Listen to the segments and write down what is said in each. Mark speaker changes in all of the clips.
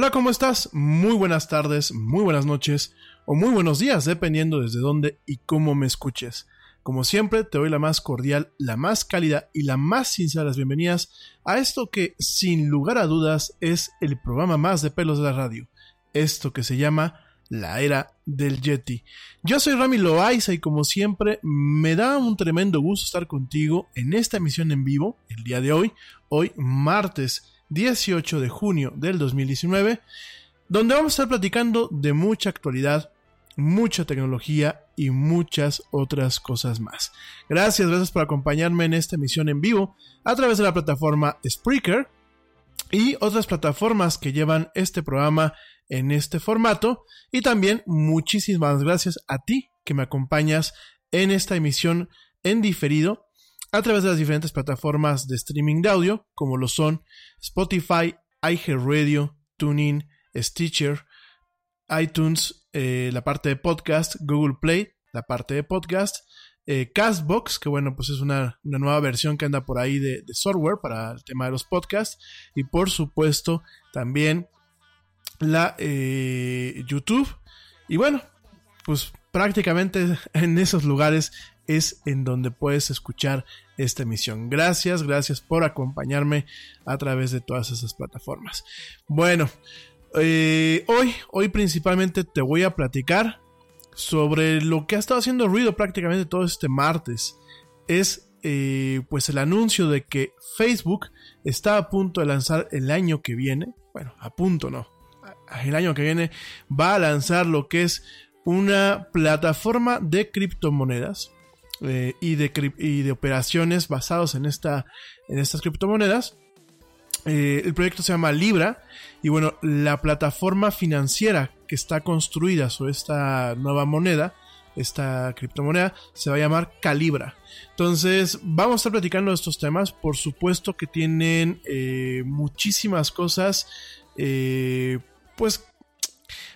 Speaker 1: Hola, ¿cómo estás? Muy buenas tardes, muy buenas noches o muy buenos días, dependiendo desde dónde y cómo me escuches. Como siempre, te doy la más cordial, la más cálida y la más sincera bienvenidas a esto que, sin lugar a dudas, es el programa más de pelos de la radio. Esto que se llama la era del Yeti. Yo soy Rami Loaiza y como siempre me da un tremendo gusto estar contigo en esta emisión en vivo el día de hoy, hoy martes 18 de junio del 2019, donde vamos a estar platicando de mucha actualidad, mucha tecnología y muchas otras cosas más. Gracias, gracias por acompañarme en esta emisión en vivo a través de la plataforma Spreaker y otras plataformas que llevan este programa en este formato. Y también muchísimas gracias a ti que me acompañas en esta emisión en diferido a través de las diferentes plataformas de streaming de audio, como lo son Spotify, iHeartRadio, TuneIn, Stitcher, iTunes, eh, la parte de podcast, Google Play, la parte de podcast, eh, Castbox, que bueno, pues es una, nueva versión que anda por ahí de, de, software para el tema de los podcasts, y por supuesto también la eh, YouTube. Y bueno, pues prácticamente en esos lugares es en donde puedes escuchar esta emisión. Gracias, gracias por acompañarme a través de todas esas plataformas. Bueno, eh, hoy, hoy principalmente te voy a platicar sobre lo que ha estado haciendo ruido prácticamente todo este martes. Es eh, pues el anuncio de que Facebook está a punto de lanzar el año que viene. Bueno, a punto no. El año que viene va a lanzar lo que es una plataforma de criptomonedas eh, y, de, y, de, operaciones basados en, esta, en estas criptomonedas. Eh, el proyecto se llama Libra y bueno, la plataforma financiera que está construida sobre esta nueva moneda, esta criptomoneda, se va a llamar Calibra. Entonces, vamos a estar platicando de estos temas. Por supuesto que tienen eh, muchísimas cosas, pues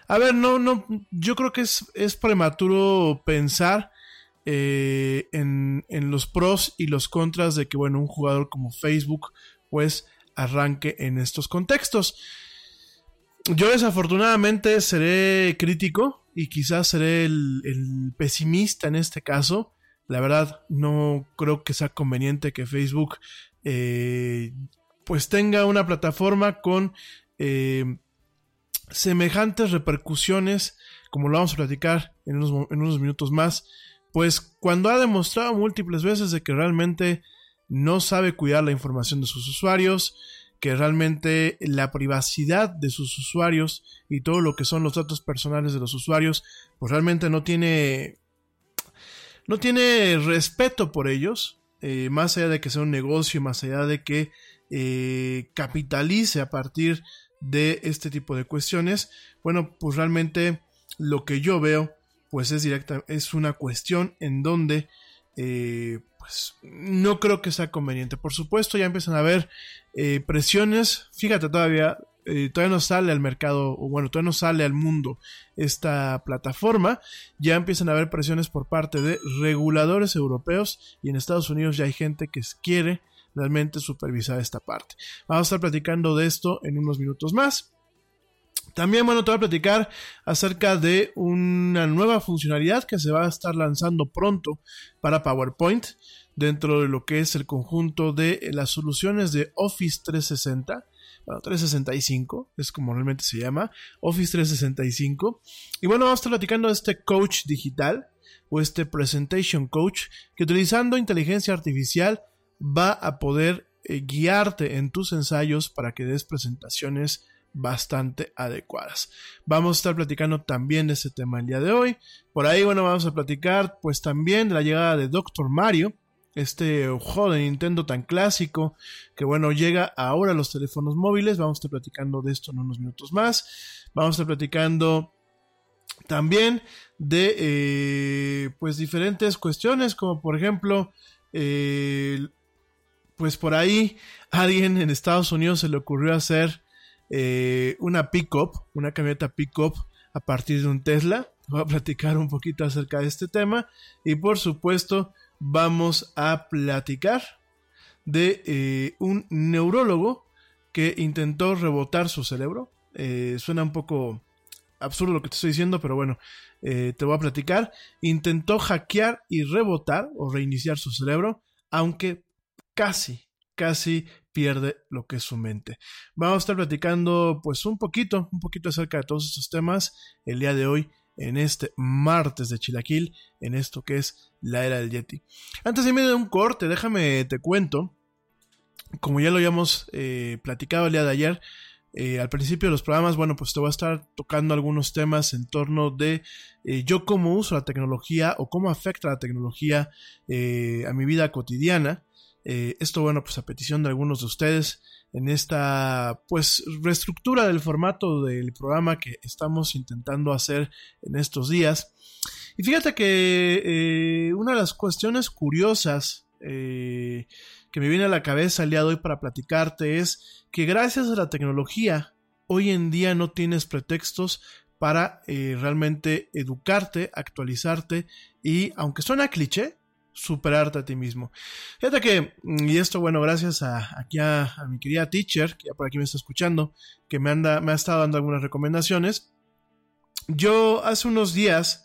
Speaker 1: a ver, no, no, yo creo que es, es prematuro pensar eh, en, en, los pros y los contras de que, bueno, un jugador como Facebook, pues, arranque en estos contextos. Yo desafortunadamente seré crítico y quizás seré el, el pesimista en este caso. La verdad, no creo que sea conveniente que Facebook eh, pues tenga una plataforma con eh, semejantes repercusiones, como lo vamos a platicar en unos, en unos minutos más, pues cuando ha demostrado múltiples veces de que realmente no sabe cuidar la información de sus usuarios, que realmente la privacidad de sus usuarios y todo lo que son los datos personales de los usuarios, pues realmente no tiene no tiene respeto por ellos, eh, más allá de que sea un negocio, más allá de que eh, capitalice a partir de este tipo de cuestiones, bueno, pues realmente lo que yo veo, pues es directa, es una cuestión en donde, eh, pues no creo que sea conveniente. Por supuesto, ya empiezan a haber eh, presiones. Fíjate, todavía, eh, todavía no sale al mercado, o bueno, todavía no sale al mundo esta plataforma. Ya empiezan a haber presiones por parte de reguladores europeos y en Estados Unidos ya hay gente que quiere realmente supervisar esta parte. Vamos a estar platicando de esto en unos minutos más. También, bueno, te voy a platicar acerca de una nueva funcionalidad que se va a estar lanzando pronto para PowerPoint dentro de lo que es el conjunto de las soluciones de Office 360. Bueno, 365 es como realmente se llama, Office 365. Y bueno, vamos a estar platicando de este coach digital o este presentation coach que utilizando inteligencia artificial va a poder eh, guiarte en tus ensayos para que des presentaciones bastante adecuadas. Vamos a estar platicando también de ese tema el día de hoy. Por ahí, bueno, vamos a platicar pues también de la llegada de Doctor Mario, este juego de Nintendo tan clásico que bueno, llega ahora a los teléfonos móviles. Vamos a estar platicando de esto en unos minutos más. Vamos a estar platicando también de eh, pues diferentes cuestiones como por ejemplo eh, pues por ahí alguien en Estados Unidos se le ocurrió hacer eh, una pick-up, una camioneta pick-up a partir de un Tesla. Voy a platicar un poquito acerca de este tema y por supuesto vamos a platicar de eh, un neurólogo que intentó rebotar su cerebro, Eh, suena un poco absurdo lo que te estoy diciendo, pero bueno, eh, te voy a platicar. Intentó hackear y rebotar o reiniciar su cerebro, aunque casi, casi pierde lo que es su mente. Vamos a estar platicando pues un poquito, un poquito acerca de todos estos temas el día de hoy en este martes de Chilaquil, en esto que es la era del Yeti. Antes de irme de un corte, déjame te cuento, como ya lo habíamos eh, platicado el día de ayer, eh, al principio de los programas, bueno, pues te voy a estar tocando algunos temas en torno de eh, yo cómo uso la tecnología o cómo afecta la tecnología a mi vida cotidiana. Esto, bueno, pues a petición de algunos de ustedes en esta, pues, reestructura del formato del programa que estamos intentando hacer en estos días. Y fíjate que una de las cuestiones curiosas que me viene a la cabeza el día de hoy para platicarte es que gracias a la tecnología, hoy en día no tienes pretextos para eh, realmente educarte, actualizarte y, aunque suena cliché, superarte a ti mismo. Fíjate que, mm, y esto, bueno, gracias a, aquí a, mi querida teacher, que ya por aquí me está escuchando, que me, anda, me ha estado dando algunas recomendaciones. Yo hace unos días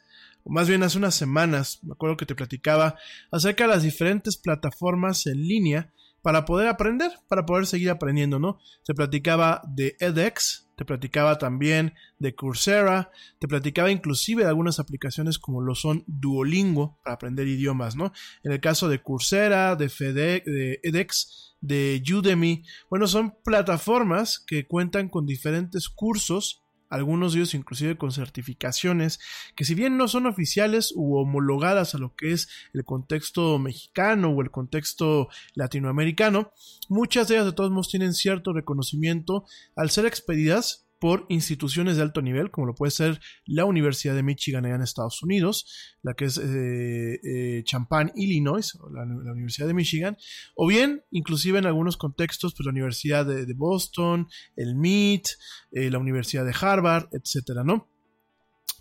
Speaker 1: más bien hace unas semanas, me acuerdo que te platicaba acerca de las diferentes plataformas en línea para poder aprender, para poder seguir aprendiendo, ¿no? Te platicaba de edX, te platicaba también de Coursera, te platicaba inclusive de algunas aplicaciones como lo son Duolingo para aprender idiomas, ¿no? En el caso de Coursera, de, FedEx, de edX, de Udemy, bueno, son plataformas que cuentan con diferentes cursos algunos de ellos inclusive con certificaciones que si bien no son oficiales u homologadas a lo que es el contexto mexicano o el contexto latinoamericano, muchas de ellas de todos modos tienen cierto reconocimiento al ser expedidas por instituciones de alto nivel, como lo puede ser la Universidad de Michigan allá en Estados Unidos, la que es eh, eh, Champaign, Illinois, la, Universidad de Michigan, o bien, inclusive en algunos contextos, pues la Universidad de, Boston, el MIT, eh, la Universidad de Harvard, etcétera, ¿no?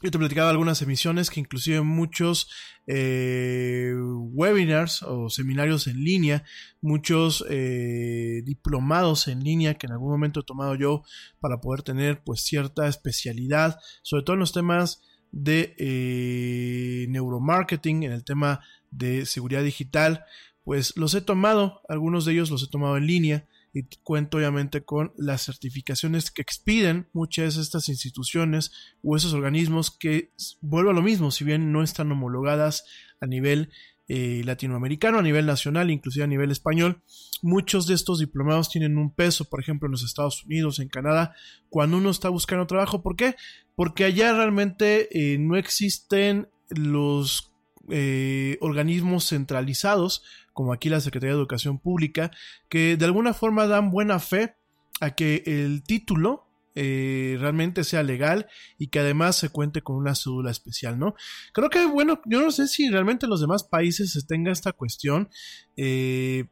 Speaker 1: Yo te platicaba algunas emisiones que inclusive muchos eh, webinars o seminarios en línea, muchos eh, diplomados en línea que en algún momento he tomado yo para poder tener pues cierta especialidad, sobre todo en los temas de eh, neuromarketing, en el tema de seguridad digital, pues los he tomado, algunos de ellos los he tomado en línea y cuento obviamente con las certificaciones que expiden muchas de estas instituciones o esos organismos que vuelvo a lo mismo, si bien no están homologadas a nivel eh, latinoamericano, a nivel nacional, inclusive a nivel español. Muchos de estos diplomados tienen un peso, por ejemplo, en los Estados Unidos, en Canadá, cuando uno está buscando trabajo. ¿Por qué? Porque allá realmente eh, no existen los eh, organismos centralizados como aquí la Secretaría de Educación Pública, que de alguna forma dan buena fe a que el título eh, realmente sea legal y que además se cuente con una cédula especial, ¿no? Creo que, bueno, yo no sé si realmente en los demás países se tenga esta cuestión. Eh,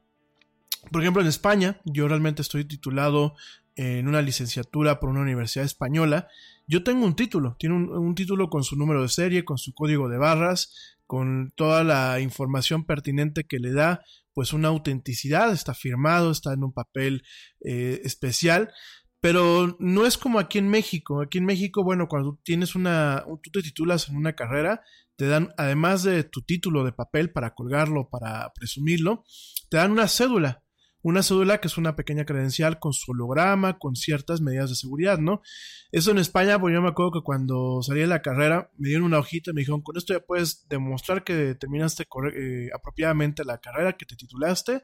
Speaker 1: por ejemplo, en España, yo realmente estoy titulado en una licenciatura por una universidad española. Yo tengo un título, tiene un, título con su número de serie, con su código de barras, con toda la información pertinente que le da pues una autenticidad, está firmado, está en un papel eh, especial, pero no es como aquí en México. Aquí en México, bueno, cuando tienes una, tú te titulas en una carrera, te dan, además de tu título de papel para colgarlo, para presumirlo, te dan una cédula una cédula que es una pequeña credencial con su holograma, con ciertas medidas de seguridad, ¿no? Eso en España, pues yo me acuerdo que cuando salí de la carrera me dieron una hojita y me dijeron, con esto ya puedes demostrar que terminaste eh, apropiadamente la carrera, que te titulaste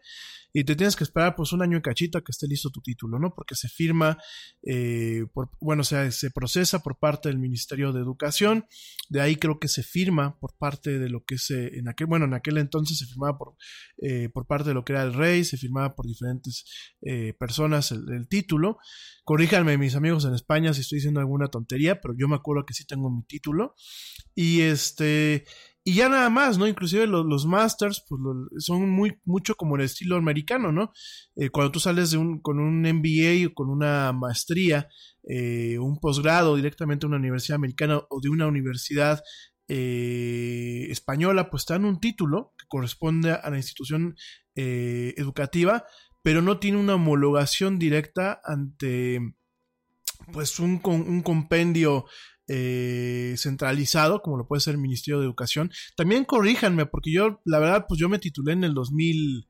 Speaker 1: y te tienes que esperar pues un año y cachito a que esté listo tu título, ¿no? Porque se firma, eh, por, bueno, o sea, se procesa por parte del Ministerio de Educación, de ahí creo que se firma por parte de lo que se, en aquel, bueno, en aquel entonces se firmaba por, eh, por parte de lo que era el rey, se firmaba por diferentes eh, personas el, título. Corríjanme mis amigos en España si estoy diciendo alguna tontería, pero yo me acuerdo que sí tengo mi título. Y este, y ya nada más, ¿no? Inclusive los, masters, pues son muy, mucho como el estilo americano, ¿no? Eh, cuando tú sales de un, con un MBA o con una maestría, eh, un posgrado directamente a una universidad americana o de una universidad española, pues te dan un título que corresponde a la institución educativa pero no tiene una homologación directa ante pues un, un compendio eh, centralizado, como lo puede ser el Ministerio de Educación. También corríjanme, porque yo, la verdad, pues yo me titulé en el 2000,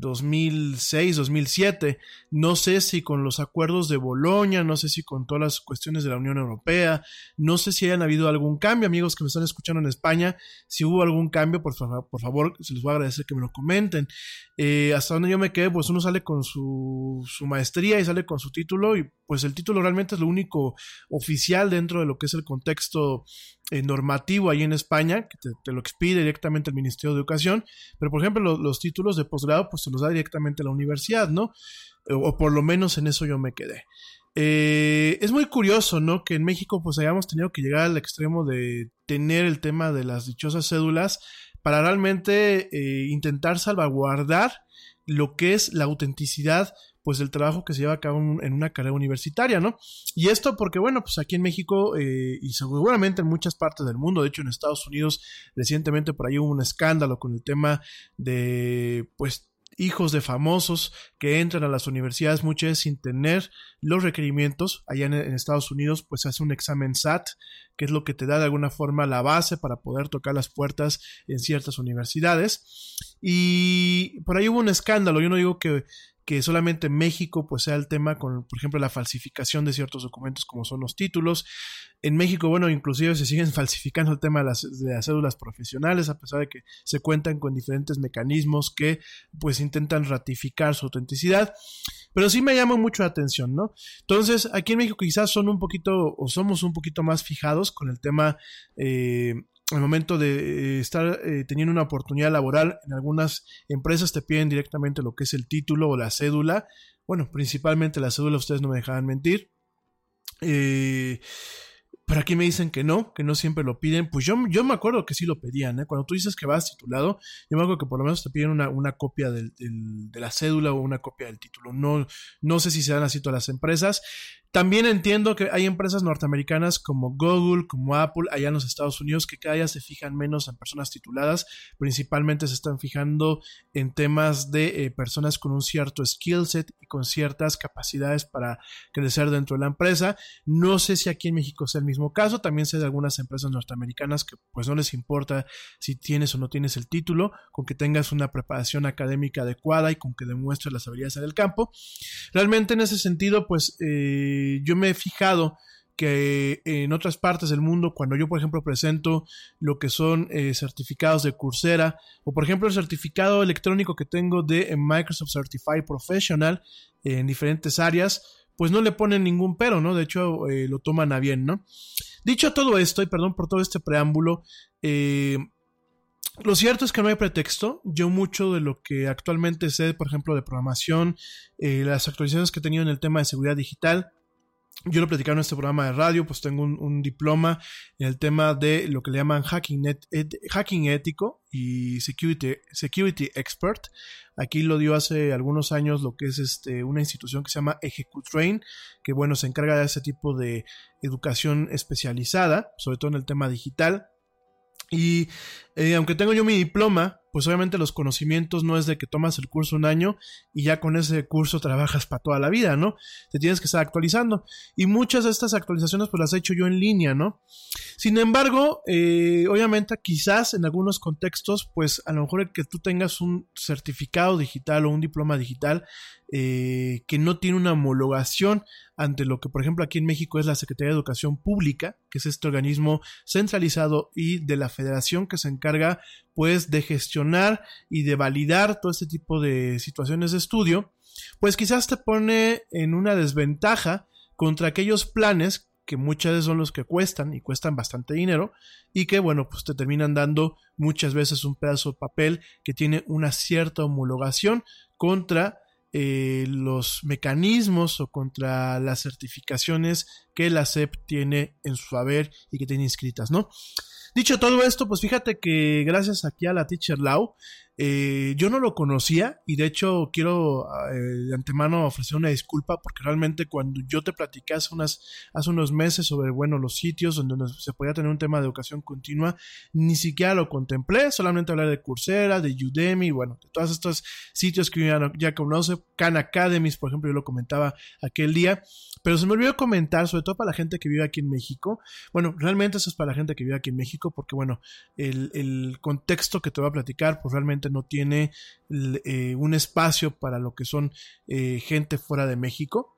Speaker 1: 2006, 2007. No sé si con los acuerdos de Boloña, no sé si con todas las cuestiones de la Unión Europea, no sé si hayan habido algún cambio, amigos que me están escuchando en España. Si hubo algún cambio, por, favor, por favor, se les voy a agradecer que me lo comenten. Eh, hasta donde yo me quedé, pues uno sale con su, su maestría y sale con su título, y pues el título realmente es lo único oficial dentro de lo que es el contexto eh, normativo ahí en España, que te, te lo expide directamente el Ministerio de Educación, pero por ejemplo lo- los, títulos de posgrado pues se los da directamente la universidad, ¿no? O, o por lo menos en eso yo me quedé. Eh, es muy curioso, ¿no? Que en México pues hayamos tenido que llegar al extremo de tener el tema de las dichosas cédulas para realmente eh, intentar salvaguardar lo que es la autenticidad pues del trabajo que se lleva a cabo en una carrera universitaria, ¿no? Y esto porque, bueno, pues aquí en México eh, y seguramente en muchas partes del mundo, de hecho en Estados Unidos recientemente por ahí hubo un escándalo con el tema de, pues, hijos de famosos que entran a las universidades muchas veces sin tener los requerimientos. Allá en, Estados Unidos, pues hace un examen SAT, que es lo que te da de alguna forma la base para poder tocar las puertas en ciertas universidades. Y por ahí hubo un escándalo. Yo no digo que, que solamente México pues sea el tema con, por ejemplo, la falsificación de ciertos documentos como son los títulos. En México, bueno, inclusive se siguen falsificando el tema de las, cédulas profesionales, a pesar de que se cuentan con diferentes mecanismos que pues intentan ratificar su autenticidad. Pero sí me llama mucho la atención, ¿no? Entonces, aquí en México quizás son un poquito, o somos un poquito más fijados con el tema, eh, al momento de eh, estar eh, teniendo una oportunidad laboral, en algunas empresas te piden directamente lo que es el título o la cédula. Bueno, principalmente la cédula, ustedes no me dejaban mentir. Eh, pero aquí me dicen que no, que no siempre lo piden. Pues yo, yo me acuerdo que sí lo pedían, ¿eh? Cuando tú dices que vas titulado, yo me acuerdo que por lo menos te piden una, una copia de la cédula o una copia del título. No, no sé si se dan así todas las empresas. También entiendo que hay empresas norteamericanas como Google, como Apple, allá en los Estados Unidos, que cada día se fijan menos en personas tituladas. Principalmente se están fijando en temas de eh, personas con un cierto skill set y con ciertas capacidades para crecer dentro de la empresa. No sé si aquí en México sea el mismo caso. También sé de algunas empresas norteamericanas que pues no les importa si tienes o no tienes el título, con que tengas una preparación académica adecuada y con que demuestres las habilidades en el campo. Realmente en ese sentido, pues eh, yo me he fijado que en otras partes del mundo, cuando yo, por ejemplo, presento lo que son eh, certificados de Coursera, o por ejemplo el certificado electrónico que tengo de Microsoft Certified Professional eh, en diferentes áreas, pues no le ponen ningún pero, ¿no? De hecho, eh, lo toman a bien, ¿no? Dicho todo esto, y perdón por todo este preámbulo, eh, lo cierto es que no hay pretexto. Yo mucho de lo que actualmente sé, por ejemplo, de programación, eh, las actualizaciones que he tenido en el tema de seguridad digital, yo lo platicaba en este programa de radio, pues tengo un, diploma en el tema de lo que le llaman hacking, et- hacking ético y security, security expert. Aquí lo dio hace algunos años lo que es este, una institución que se llama Ejecutrain, que bueno, se encarga de ese tipo de educación especializada, sobre todo en el tema digital. Y eh, aunque tengo yo mi diploma, pues obviamente los conocimientos no es de que tomas el curso un año y ya con ese curso trabajas para toda la vida, ¿no? Te tienes que estar actualizando. Y muchas de estas actualizaciones pues las he hecho yo en línea, ¿no? Sin embargo, eh, obviamente quizás en algunos contextos, pues a lo mejor el que tú tengas un certificado digital o un diploma digital eh, que no tiene una homologación ante lo que por ejemplo aquí en México es la Secretaría de Educación Pública, que es este organismo centralizado y de la federación que se encarga pues de gestionar y de validar todo este tipo de situaciones de estudio, pues quizás te pone en una desventaja contra aquellos planes que muchas veces son los que cuestan y cuestan bastante dinero y que bueno pues te terminan dando muchas veces un pedazo de papel que tiene una cierta homologación contra eh, los mecanismos o contra las certificaciones que la SEP tiene en su haber y que tiene inscritas, ¿no? Dicho todo esto, pues fíjate que gracias aquí a la Teacher Lau, Eh, yo no lo conocía y de hecho quiero eh, de antemano ofrecer una disculpa porque realmente cuando yo te platicé hace, unas, hace unos meses sobre, bueno, los sitios donde se podía tener un tema de educación continua, ni siquiera lo contemplé, solamente hablar de Coursera, de Udemy, bueno, de todos estos sitios que ya, ya conoce, Khan Academies, por ejemplo, yo lo comentaba aquel día, pero se me olvidó comentar, sobre todo para la gente que vive aquí en México, bueno, realmente eso es para la gente que vive aquí en México, porque bueno, el, el contexto que te voy a platicar, pues realmente no tiene eh, un espacio para lo que son eh, gente fuera de México.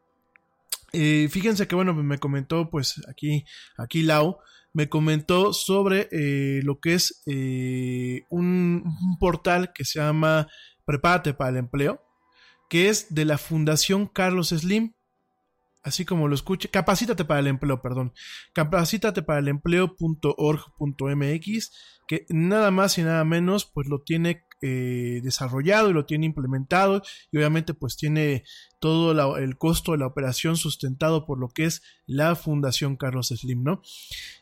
Speaker 1: Eh, fíjense que bueno, me comentó pues aquí, aquí Lau, me comentó sobre lo que es un, un portal que se llama Prepárate para el Empleo, que es de la Fundación Carlos Slim así como lo escuche, capacítate para el empleo, perdón, capacítate para el empleo.org.mx, que nada más y nada menos, pues lo tiene eh, desarrollado y lo tiene implementado y obviamente pues tiene todo el costo de la operación sustentado por lo que es la Fundación Carlos Slim, ¿no?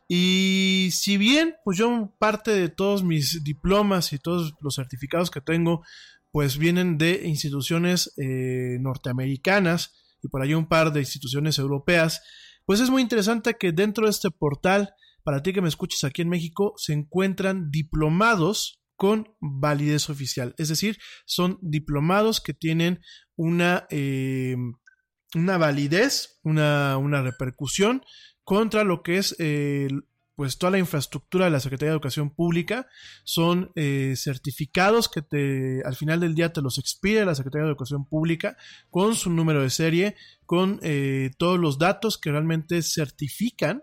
Speaker 1: Y si bien pues yo parte de todos mis diplomas y todos los certificados que tengo pues vienen de instituciones eh, norteamericanas, y por ahí un par de instituciones europeas, pues es muy interesante que dentro de este portal, para ti que me escuches aquí en México, se encuentran diplomados con validez oficial. Es decir, son diplomados que tienen una, eh, una validez, una, una, repercusión contra lo que es el pues toda la infraestructura de la Secretaría de Educación Pública son eh, certificados que te al final del día te los expide la Secretaría de Educación Pública con su número de serie, con eh, todos los datos que realmente certifican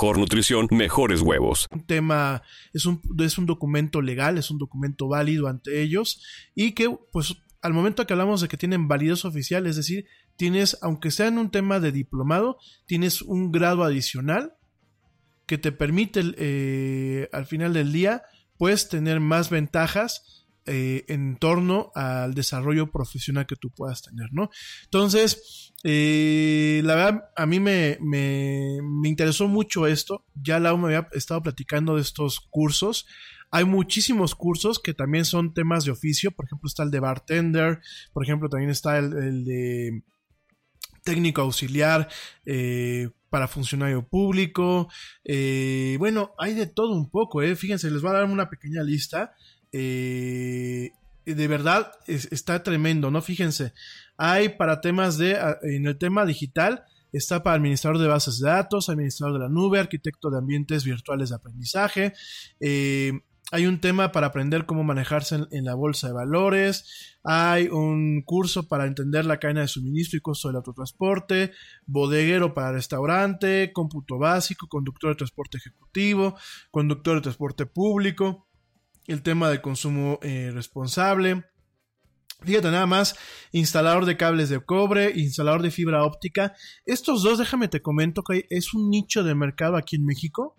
Speaker 2: nutrición, mejores huevos.
Speaker 1: Un tema, es un, es un documento legal, es un documento válido ante ellos y que pues al momento que hablamos de que tienen validez oficial, es decir, tienes, aunque sea en un tema de diplomado, tienes un grado adicional que te permite eh, al final del día, pues tener más ventajas eh, en torno al desarrollo profesional que tú puedas tener, ¿no? Entonces, eh, la verdad, a mí me, me, me, interesó mucho esto. Ya Lau me había estado platicando de estos cursos. Hay muchísimos cursos que también son temas de oficio. Por ejemplo, está el de bartender. Por ejemplo, también está el, de técnico auxiliar. Eh, para funcionario público. Eh, bueno, hay de todo un poco, eh. Fíjense, les voy a dar una pequeña lista eh, de verdad está tremendo, ¿no? Fíjense, hay para temas de, en el tema digital, está para administrador de bases de datos, administrador de la nube, arquitecto de ambientes virtuales de aprendizaje, eh, hay un tema para aprender cómo manejarse en, la bolsa de valores. Hay un curso para entender la cadena de suministro y costo del autotransporte. Bodeguero para restaurante. Cómputo básico. Conductor de transporte ejecutivo. Conductor de transporte público el tema del consumo eh, responsable. Fíjate nada más, instalador de cables de cobre, instalador de fibra óptica. Estos dos, déjame te comento que es un nicho de mercado aquí en México,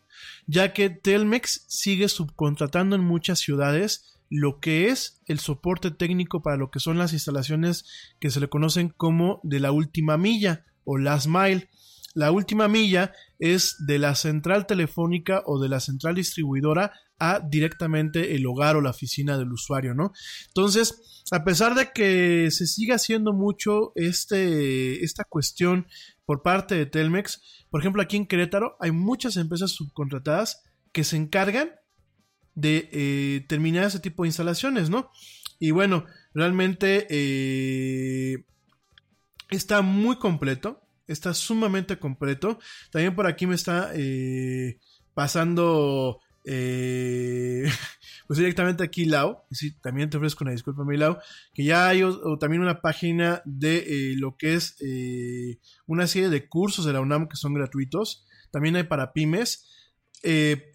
Speaker 1: ya que Telmex sigue subcontratando en muchas ciudades lo que es el soporte técnico para lo que son las instalaciones que se le conocen como de la última milla o last mile. La última milla es de la central telefónica o de la central distribuidora a directamente el hogar o la oficina del usuario, ¿no? Entonces, a pesar de que se siga haciendo mucho este, esta cuestión por parte de Telmex, por ejemplo, aquí en Querétaro hay muchas empresas subcontratadas que se encargan de eh, terminar ese tipo de instalaciones, ¿no? Y bueno, realmente eh, está muy completo. Está sumamente completo. También por aquí me está eh, pasando eh, pues directamente aquí Lau, sí, también te ofrezco una disculpa, mi Lau, que ya hay o- también una página de eh, lo que es eh, una serie de cursos de la UNAM que son gratuitos, también hay para pymes,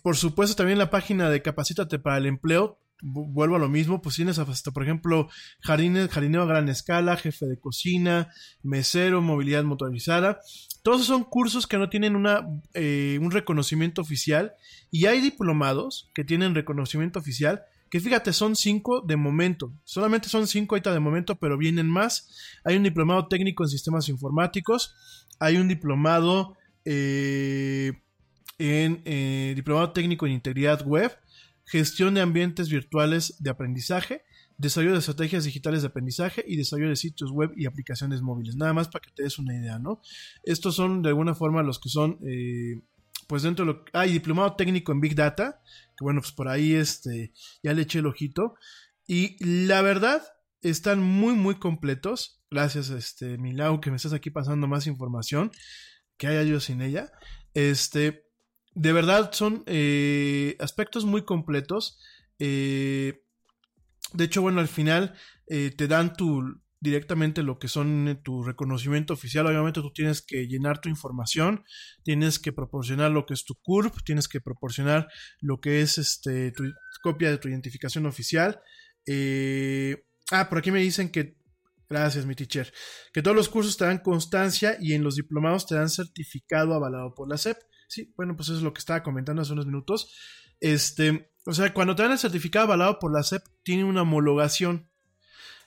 Speaker 1: por supuesto también la página de Capacítate para el Empleo, vuelvo a lo mismo, pues tienes hasta, por ejemplo, jardineo a gran escala, jefe de cocina, mesero, movilidad motorizada, todos son cursos que no tienen una, eh, un reconocimiento oficial y hay diplomados que tienen reconocimiento oficial, que fíjate, son cinco de momento. Solamente son cinco ahorita de momento, pero vienen más. Hay un diplomado técnico en sistemas informáticos. Hay un diplomado eh, en eh, diplomado técnico en integridad web, gestión de ambientes virtuales de aprendizaje, desarrollo de estrategias digitales de aprendizaje y desarrollo de sitios web y aplicaciones móviles. Nada más para que te des una idea, ¿no? Estos son de alguna forma los que son eh, pues dentro de lo que hay diplomado técnico en Big Data, que bueno, pues por ahí este, ya le eché el ojito. Y la verdad, están muy, muy completos. Gracias, este, Milau, que me estás aquí pasando más información, que haya yo sin ella. Este, de verdad son eh, aspectos muy completos. Eh, de hecho, bueno, al final eh, te dan tu directamente lo que son eh, tu reconocimiento oficial. Obviamente tú tienes que llenar tu información, tienes que proporcionar lo que es tu CURP, tienes que proporcionar lo que es este tu copia de tu identificación oficial. Eh, ah, por aquí me dicen que Gracias, mi teacher. Que todos los cursos te dan constancia y en los diplomados te dan certificado avalado por la SEP. Sí, bueno, pues eso es lo que estaba comentando hace unos minutos. Este, o sea, cuando te dan el certificado avalado por la SEP, tiene una homologación.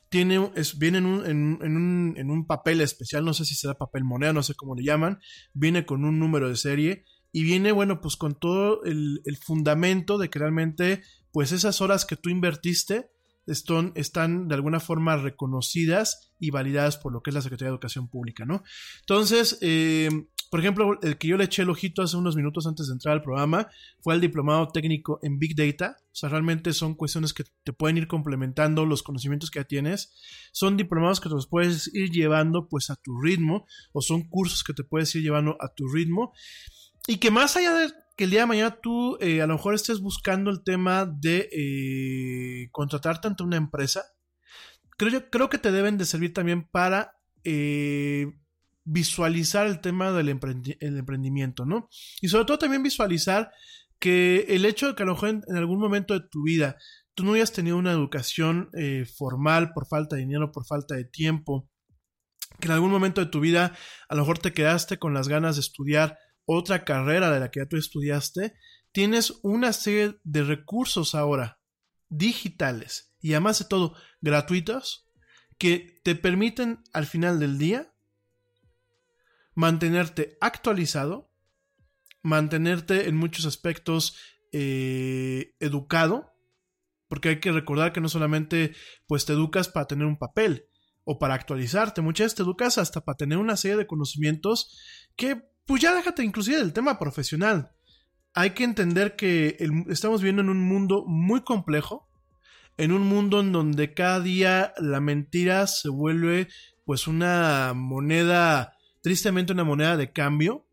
Speaker 1: Tiene, es, viene en un, en, en un, en un papel especial, no sé si será papel moneda, no sé cómo le llaman. Viene con un número de serie y viene, bueno, pues con todo el, el fundamento de que realmente, pues esas horas que tú invertiste, están, están de alguna forma reconocidas y validadas por lo que es la Secretaría de Educación Pública, ¿no? Entonces, eh, por ejemplo, el que yo le eché el ojito hace unos minutos antes de entrar al programa fue el diplomado técnico en Big Data. O sea, realmente son cuestiones que te pueden ir complementando los conocimientos que ya tienes. Son diplomados que te los puedes ir llevando pues a tu ritmo o son cursos que te puedes ir llevando a tu ritmo. Y que más allá de que el día de mañana tú eh, a lo mejor estés buscando el tema de eh, contratarte ante una empresa, creo, creo que te deben de servir también para eh, visualizar el tema del emprendi el emprendimiento, ¿no? Y sobre todo también visualizar que el hecho de que a lo mejor en, en algún momento de tu vida tú no hayas tenido una educación eh, formal por falta de dinero, por falta de tiempo, que en algún momento de tu vida a lo mejor te quedaste con las ganas de estudiar otra carrera de la que ya tú estudiaste, tienes una serie de recursos ahora digitales y además de todo gratuitos que te permiten al final del día mantenerte actualizado, mantenerte en muchos aspectos eh, educado, porque hay que recordar que no solamente pues te educas para tener un papel o para actualizarte, muchas veces te educas hasta para tener una serie de conocimientos que pues ya déjate inclusive del tema profesional. Hay que entender que estamos viviendo en un mundo muy complejo, en un mundo en donde cada día la mentira se vuelve pues una moneda, tristemente una moneda de cambio.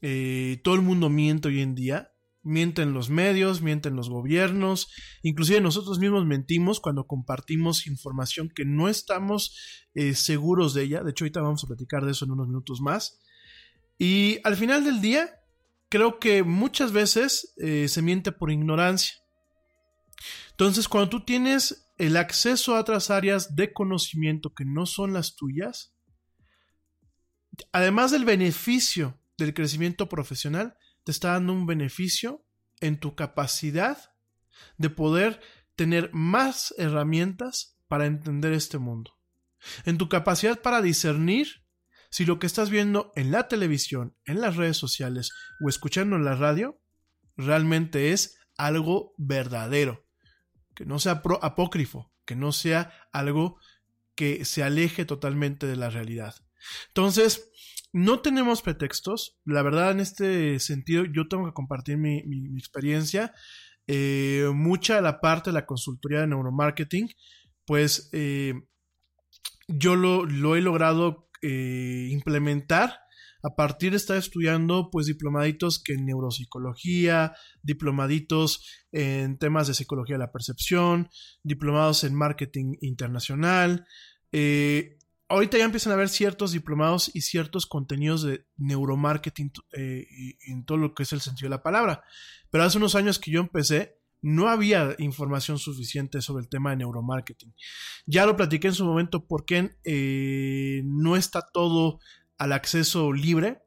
Speaker 1: Eh, todo el mundo miente hoy en día. Mienten los medios, mienten los gobiernos, inclusive nosotros mismos mentimos cuando compartimos información que no estamos eh, seguros de ella. De hecho, ahorita vamos a platicar de eso en unos minutos más. Y al final del día, creo que muchas veces eh, se miente por ignorancia. Entonces, cuando tú tienes el acceso a otras áreas de conocimiento que no son las tuyas, además del beneficio del crecimiento profesional, te está dando un beneficio en tu capacidad de poder tener más herramientas para entender este mundo. En tu capacidad para discernir si lo que estás viendo en la televisión, en las redes sociales o escuchando en la radio realmente es algo verdadero, que no sea apócrifo, que no sea algo que se aleje totalmente de la realidad. Entonces, no tenemos pretextos. La verdad, en este sentido, yo tengo que compartir mi, experiencia. Eh, mucha de la parte de la consultoría de neuromarketing, pues eh, yo lo, lo, he logrado eh, implementar a partir de estar estudiando pues diplomaditos que en neuropsicología, diplomaditos en temas de psicología de la percepción, diplomados en marketing internacional. Eh, ahorita ya empiezan a haber ciertos diplomados y ciertos contenidos de neuromarketing eh, en todo lo que es el sentido de la palabra. Pero hace unos años que yo empecé, no había información suficiente sobre el tema de neuromarketing. Ya lo platiqué en su momento porque eh, no está todo al acceso libre.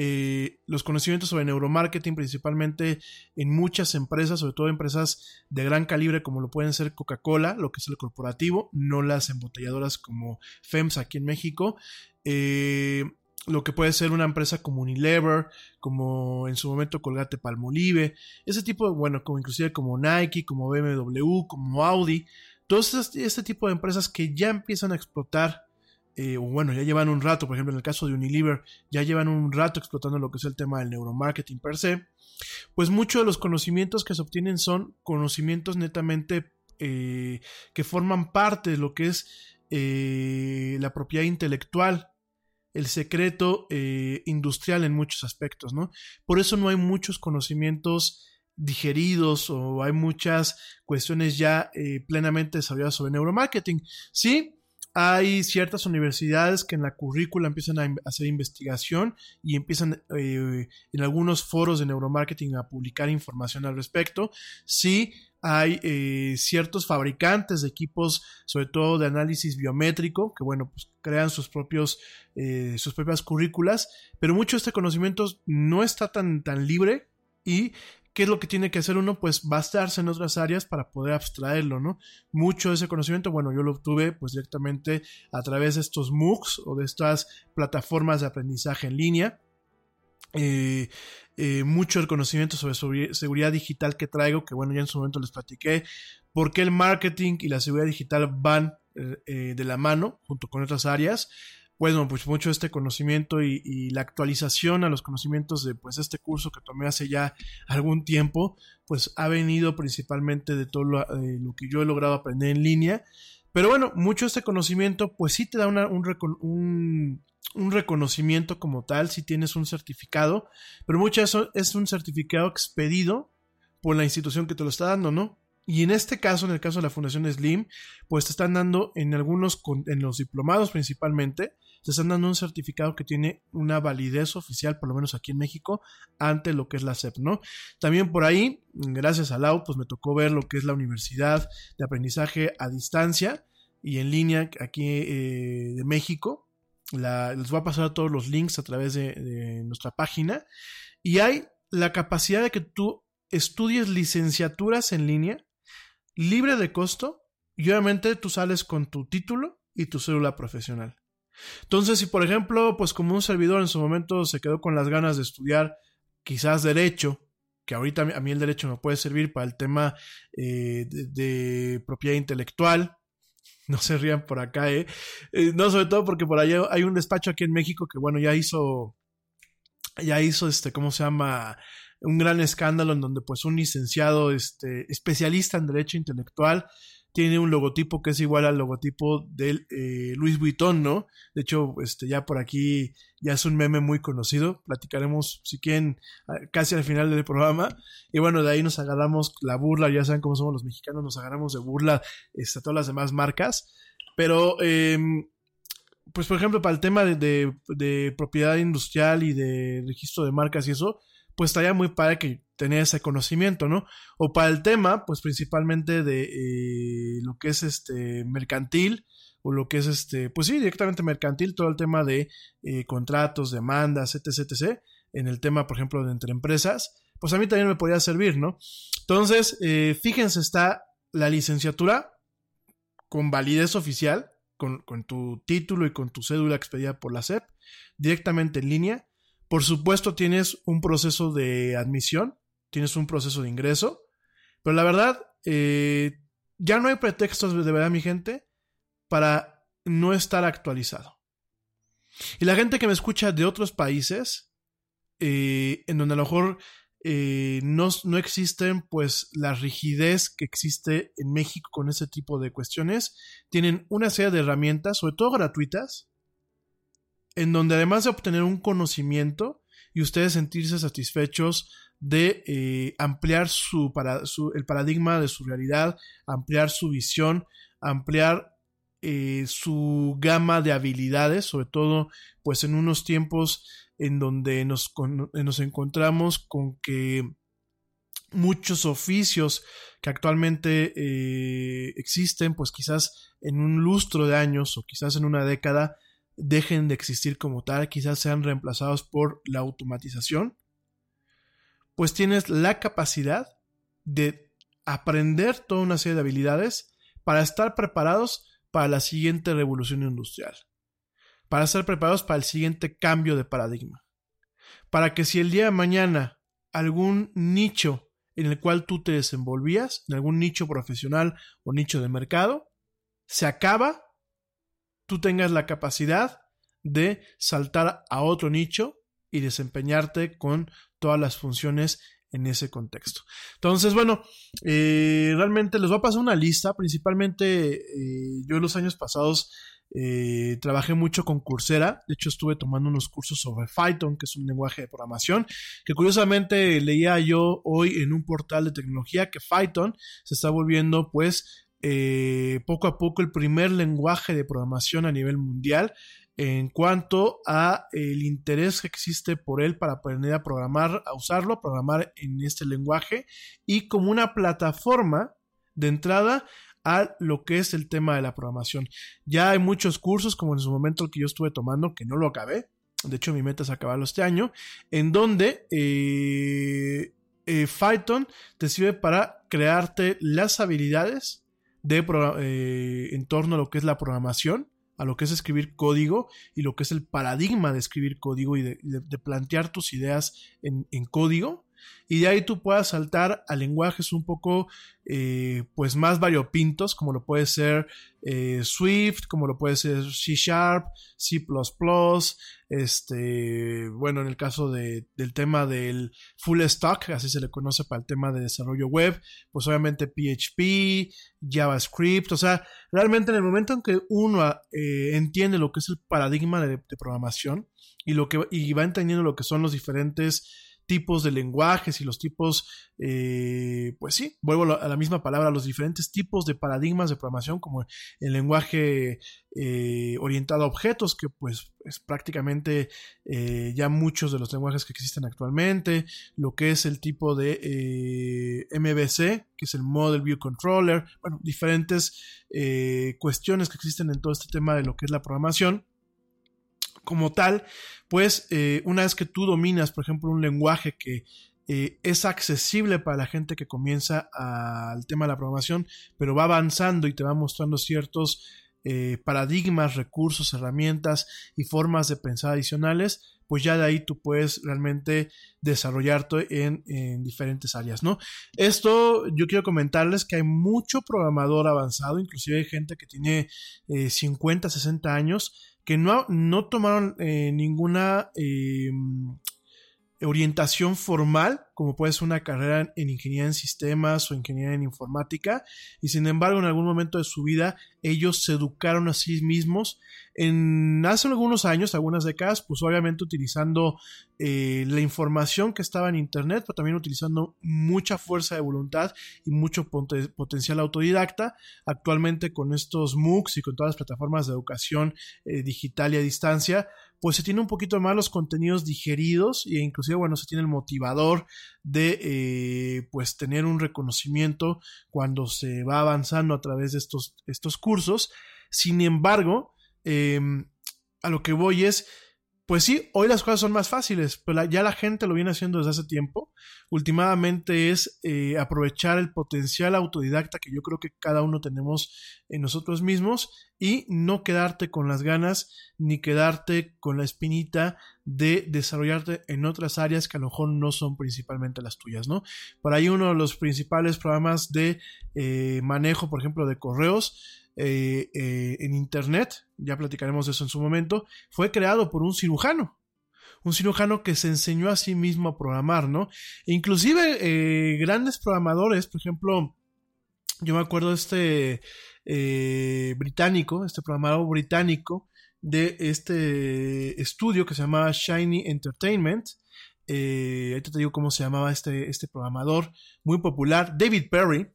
Speaker 1: Eh, los conocimientos sobre neuromarketing, principalmente en muchas empresas, sobre todo empresas de gran calibre como lo pueden ser Coca-Cola, lo que es el corporativo, no las embotelladoras como FEMS aquí en México. Eh, lo que puede ser una empresa como Unilever, como en su momento Colgate Palmolive, ese tipo, bueno, como inclusive como Nike, como BMW, como Audi, este, este tipo de empresas que ya empiezan a explotar eh, o bueno, ya llevan un rato, por ejemplo, en el caso de Unilever, ya llevan un rato explotando lo que es el tema del neuromarketing per se, pues muchos de los conocimientos que se obtienen son conocimientos netamente eh, que forman parte de lo que es eh, la propiedad intelectual, el secreto industrial en muchos aspectos, ¿no? Por eso no hay muchos conocimientos digeridos o hay muchas cuestiones ya plenamente desarrolladas sobre neuromarketing. Sí, hay ciertas universidades que en la currícula empiezan a hacer investigación y empiezan eh, en algunos foros de neuromarketing a publicar información al respecto. Sí, hay eh, ciertos fabricantes de equipos, sobre todo de análisis biométrico, que bueno, pues crean sus propios, eh, sus propias currículas, pero mucho de este conocimiento no está tan, tan libre y ¿Qué es lo que tiene que hacer uno? Pues bastarse en otras áreas para poder abstraerlo, ¿no? Mucho de ese conocimiento, bueno, yo lo obtuve pues directamente a través de estos MOOCs o de estas plataformas de aprendizaje en línea. Eh, eh, mucho del conocimiento sobre seguridad digital que traigo, que bueno, ya en su momento les platiqué, porque el marketing y la seguridad digital van eh, de la mano junto con otras áreas bueno, pues mucho este conocimiento y, la actualización a los conocimientos de pues este curso que tomé hace ya algún tiempo, pues ha venido principalmente de todo lo, que yo he logrado aprender en línea. Pero bueno, mucho este conocimiento pues sí te da un, un, reconocimiento como tal, si tienes un certificado, pero mucho eso es un certificado expedido por la institución que te lo está dando, ¿no? Y en este caso, en el caso de la Fundación Slim, pues te están dando en algunos, en los diplomados principalmente, te están dando un certificado que tiene una validez oficial, por lo menos aquí en México, ante lo que es la SEP, ¿no? También por ahí, gracias a Lau, pues me tocó ver lo que es la Universidad de Aprendizaje a Distancia y en línea aquí eh, de México. les voy a pasar todos los links a través de, de nuestra página. Y hay la capacidad de que tú estudies licenciaturas en línea libre de costo y obviamente tú sales con tu título y tu cédula profesional. Entonces, si por ejemplo, pues como un servidor en su momento se quedó con las ganas de estudiar quizás derecho, que ahorita a mí el derecho me puede servir para el tema eh, de, propiedad intelectual, no se rían por acá, ¿eh? ¿eh? No, sobre todo porque por allá hay un despacho aquí en México que, bueno, ya hizo, ya hizo, este, ¿cómo se llama? Un gran escándalo en donde, pues, un licenciado, este, especialista en derecho intelectual, tiene un logotipo que es igual al logotipo del eh, Luis Vuitton, ¿no? De hecho, este, ya por aquí ya es un meme muy conocido. Platicaremos, si quieren, casi al final del programa. Y bueno, de ahí nos agarramos la burla, ya saben cómo somos los mexicanos, nos agarramos de burla este, a todas las demás marcas. Pero, em, pues por ejemplo, para el tema de, de propiedad industrial y de registro de marcas y eso, pues estaría muy padre que tener ese conocimiento, ¿no? O para el tema, pues principalmente de eh, lo que es este mercantil, o lo que es este, pues sí, directamente mercantil, todo el tema de eh, contratos, demandas, etc, etc, en el tema, por ejemplo, de entre empresas, pues a mí también me podría servir, ¿no? Entonces, eh, fíjense, está la licenciatura con validez oficial, con, con, tu título y con tu cédula expedida por la SEP, directamente en línea, por supuesto, tienes un proceso de admisión, tienes un proceso de ingreso, pero la verdad, eh, ya no hay pretextos de verdad, mi gente, para no estar actualizado. Y la gente que me escucha de otros países, eh, en donde a lo mejor eh, no, no existen pues la rigidez que existe en México con ese tipo de cuestiones. Tienen una serie de herramientas, sobre todo gratuitas, en donde además de obtener un conocimiento y ustedes sentirse satisfechos de eh, ampliar su, para, su, el paradigma de su realidad, ampliar su visión, ampliar eh, su gama de habilidades, sobre todo pues en unos tiempos en donde nos, con, nos encontramos con que muchos oficios que actualmente eh, existen, pues quizás en un lustro de años o quizás en una década dejen de existir como tal, quizás sean reemplazados por la automatización, pues tienes la capacidad de aprender toda una serie de habilidades para estar preparados para la siguiente revolución industrial para estar preparados para el siguiente cambio de paradigma. Para que si el día de mañana algún nicho en el cual tú te desenvolvías, en algún nicho profesional o nicho de mercado, se acaba, tú tengas la capacidad de saltar a otro nicho y desempeñarte con todas las funciones en ese contexto. Entonces, bueno, eh, realmente les voy a pasar una lista, principalmente eh, yo en los años pasados eh, trabajé mucho con Coursera, de hecho estuve tomando unos cursos sobre Python, que es un lenguaje de programación, que curiosamente leía yo hoy en un portal de tecnología que Python se está volviendo pues eh, poco a poco el primer lenguaje de programación a nivel mundial en cuanto a el interés que existe por él para aprender a programar, a usarlo, a programar en este lenguaje y como una plataforma de entrada a lo que es el tema de la programación. Ya hay muchos cursos, como en su momento el que yo estuve tomando, que no lo acabé. De hecho, mi meta es acabarlo este año, en donde eh, eh, Python te sirve para crearte las habilidades de eh, en torno a lo que es la programación, a lo que es escribir código y lo que es el paradigma de escribir código y de, plantear tus ideas en, en código y de ahí tú puedas saltar a lenguajes un poco eh, pues más variopintos como lo puede ser eh, Swift como lo puede ser C Sharp C++ este bueno en el caso de, del tema del full stack así se le conoce para el tema de desarrollo web pues obviamente PHP JavaScript o sea realmente en el momento en que uno eh, entiende lo que es el paradigma de, de programación y lo que y va entendiendo lo que son los diferentes tipos de lenguajes y los tipos, eh, pues sí, vuelvo a la misma palabra, los diferentes tipos de paradigmas de programación, como el lenguaje eh, orientado a objetos, que pues es prácticamente eh, ya muchos de los lenguajes que existen actualmente, lo que es el tipo de MVC, que es el Model View Controller, bueno, diferentes cuestiones que existen en todo este tema de lo que es la programación como tal, pues eh, una vez que tú dominas, por ejemplo, un lenguaje que eh, es accesible para la gente que comienza al tema de la programación, pero va avanzando y te va mostrando ciertos eh, paradigmas, recursos, herramientas y formas de pensar adicionales, pues ya de ahí tú puedes realmente desarrollarte en, en, diferentes áreas, ¿no? Esto yo quiero comentarles que hay mucho programador avanzado, inclusive hay gente que tiene 50, 60 años que no, no tomaron eh, ninguna eh, orientación formal, como puede ser una carrera en ingeniería en sistemas o ingeniería en informática, y sin embargo en algún momento de su vida ellos se educaron a sí mismos. En hace algunos años, algunas décadas, pues obviamente utilizando eh, la información que estaba en internet, pero también utilizando mucha fuerza de voluntad y mucho potencial autodidacta. Actualmente con estos MOOCs y con todas las plataformas de educación eh, digital y a distancia, pues se tiene un poquito más los contenidos digeridos e inclusive, bueno, se tiene el motivador de, eh, pues, tener un reconocimiento cuando se va avanzando a través de estos, estos cursos. Sin embargo, em, a lo que voy es, pues sí, hoy las cosas son más fáciles, pero ya la gente lo viene haciendo desde hace tiempo. Últimamente es eh, aprovechar el potencial autodidacta que yo creo que cada uno tenemos en nosotros mismos y no quedarte con las ganas ni quedarte con la espinita de desarrollarte en otras áreas que a lo mejor no son principalmente las tuyas, ¿no? Por ahí uno de los principales programas de eh, manejo, por ejemplo, de correos, eh, en Internet, ya platicaremos de eso en su momento, fue creado por un cirujano. un cirujano que se enseñó a sí mismo a programar, ¿no? E inclusive eh, grandes programadores, por ejemplo, yo me acuerdo de este eh, británico, este programador británico de este estudio que se llamaba Shiny Entertainment. Eh, ahorita te digo cómo se llamaba este, este programador muy popular, David Perry.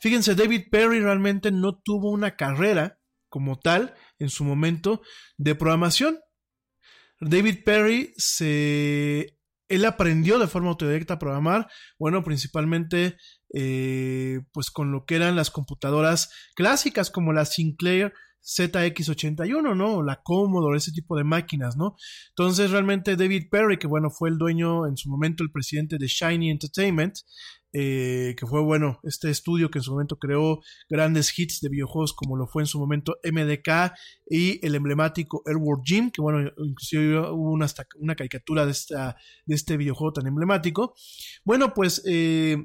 Speaker 1: Fíjense, David Perry realmente no tuvo una carrera como tal en su momento de programación. David Perry se... Él aprendió de forma autodidacta a programar, bueno, principalmente eh, pues con lo que eran las computadoras clásicas como la Sinclair ZX81, ¿no? La Commodore, ese tipo de máquinas, ¿no? Entonces realmente David Perry, que bueno, fue el dueño en su momento, el presidente de Shiny Entertainment, eh, que fue bueno, este estudio que en su momento creó grandes hits de videojuegos como lo fue en su momento MDK y el emblemático Airworld Gym, que bueno, inclusive hubo una, una caricatura de, esta, de este videojuego tan emblemático. Bueno, pues eh,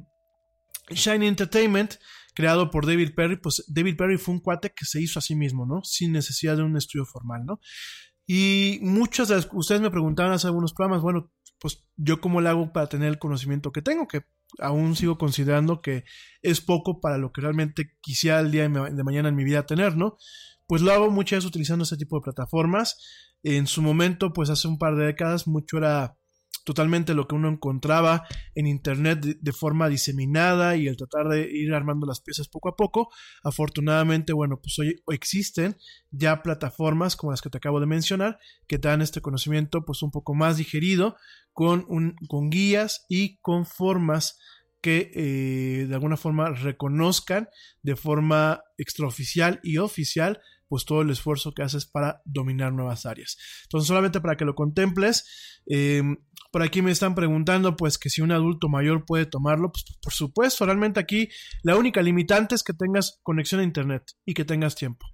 Speaker 1: Shiny Entertainment creado por David Perry, pues David Perry fue un cuate que se hizo a sí mismo, ¿no? Sin necesidad de un estudio formal, ¿no? Y muchas de las, ustedes me preguntaban hace algunos programas, bueno, pues yo cómo lo hago para tener el conocimiento que tengo, que aún sigo considerando que es poco para lo que realmente quisiera el día de mañana en mi vida tener, ¿no? Pues lo hago muchas veces utilizando este tipo de plataformas. En su momento, pues hace un par de décadas, mucho era totalmente lo que uno encontraba en Internet de, forma diseminada y el tratar de ir armando las piezas poco a poco. Afortunadamente, bueno, pues hoy existen ya plataformas como las que te acabo de mencionar que dan este conocimiento pues un poco más digerido con, un, con guías y con formas que eh, de alguna forma reconozcan de forma extraoficial y oficial pues todo el esfuerzo que haces para dominar nuevas áreas. Entonces solamente para que lo contemples, em, por aquí me están preguntando, pues, que si un adulto mayor puede tomarlo, pues, por supuesto, realmente aquí la única limitante es que tengas conexión a Internet y que tengas tiempo.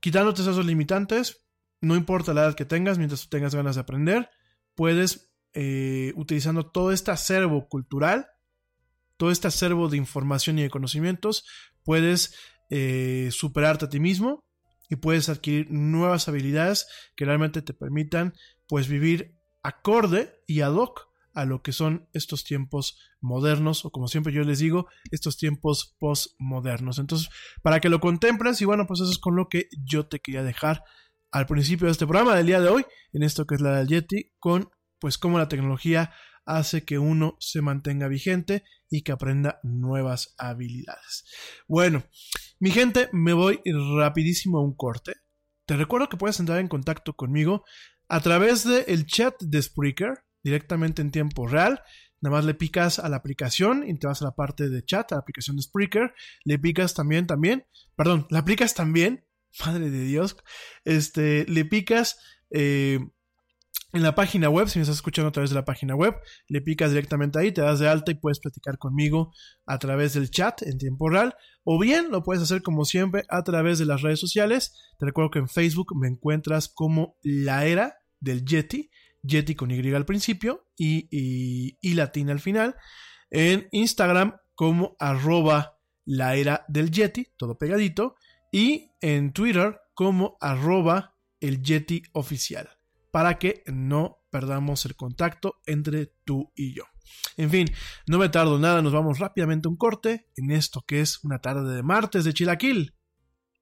Speaker 1: Quitándote esos limitantes, no importa la edad que tengas, mientras tengas ganas de aprender, puedes, eh, utilizando todo este acervo cultural, todo este acervo de información y de conocimientos, puedes eh, superarte a ti mismo y puedes adquirir nuevas habilidades que realmente te permitan, pues, vivir acorde y ad hoc a lo que son estos tiempos modernos, o como siempre yo les digo, estos tiempos postmodernos. Entonces, para que lo contemples, y bueno, pues eso es con lo que yo te quería dejar al principio de este programa del día de hoy, en esto que es la del Yeti, con pues cómo la tecnología hace que uno se mantenga vigente y que aprenda nuevas habilidades. Bueno, mi gente, me voy rapidísimo a un corte. Te recuerdo que puedes entrar en contacto conmigo a través del chat de Spreaker, directamente en tiempo real. Nada más le picas a la aplicación y te vas a la parte de chat, a la aplicación de Spreaker. Le picas también, también, perdón, le aplicas también, madre de Dios, este, le picas eh, en la página web, si me estás escuchando a través de la página web, le picas directamente ahí, te das de alta y puedes platicar conmigo a través del chat en tiempo real. O bien lo puedes hacer como siempre a través de las redes sociales. Te recuerdo que en Facebook me encuentras como la era del Yeti, Yeti con Y al principio y, y, al final. En Instagram como arroba la era del Yeti, todo pegadito. Y en Twitter como arroba el Yeti oficial, para que no perdamos el contacto entre tú y yo. En fin, no me tardo nada, nos vamos rápidamente a un corte en esto que es una tarde de martes de Chilaquil,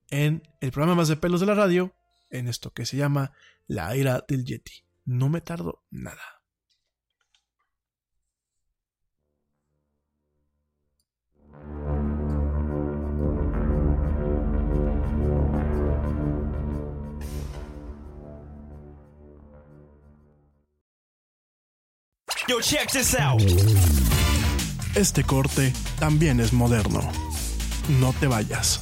Speaker 1: en el programa más de pelos de la radio, en esto que se llama la era del Yeti. No me tardo nada.
Speaker 3: Yo, check this out.
Speaker 4: Este corte también es moderno. No te vayas.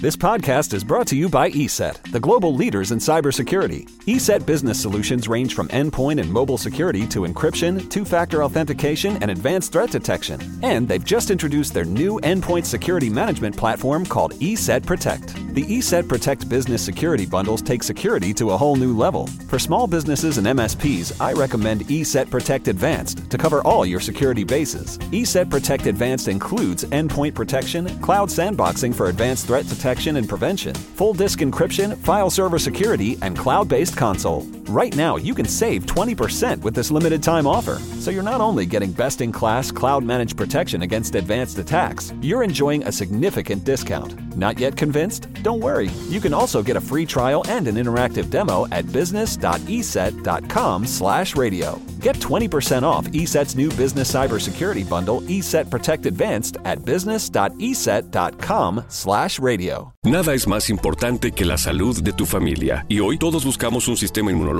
Speaker 5: This podcast is brought to you by ESET, the global leaders in cybersecurity. ESET business solutions range from endpoint and mobile security to encryption, two factor authentication, and advanced threat detection. And they've just introduced their new endpoint security management platform called ESET Protect. The ESET Protect business security bundles take security to a whole new level. For small businesses and MSPs, I recommend ESET Protect Advanced to cover all your security bases. ESET Protect Advanced includes endpoint protection, cloud sandboxing for advanced threat detection and prevention, full disk encryption, file server security, and cloud based console. Right now, you can save 20% with this limited time offer. So you're not only getting best in class cloud managed protection against advanced attacks, you're enjoying a significant discount. Not yet convinced? Don't worry. You can also get a free trial and an interactive demo at business.eset.com/radio. Get 20% off ESET's new business cybersecurity bundle, ESET Protect Advanced, at business.eset.com/radio.
Speaker 6: Nada es más importante que la salud de tu familia, y hoy todos buscamos un sistema inmunológico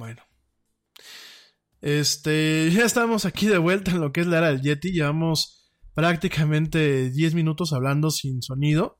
Speaker 1: Bueno. Este, ya estamos aquí de vuelta en lo que es la era del Yeti. Llevamos prácticamente 10 minutos hablando sin sonido.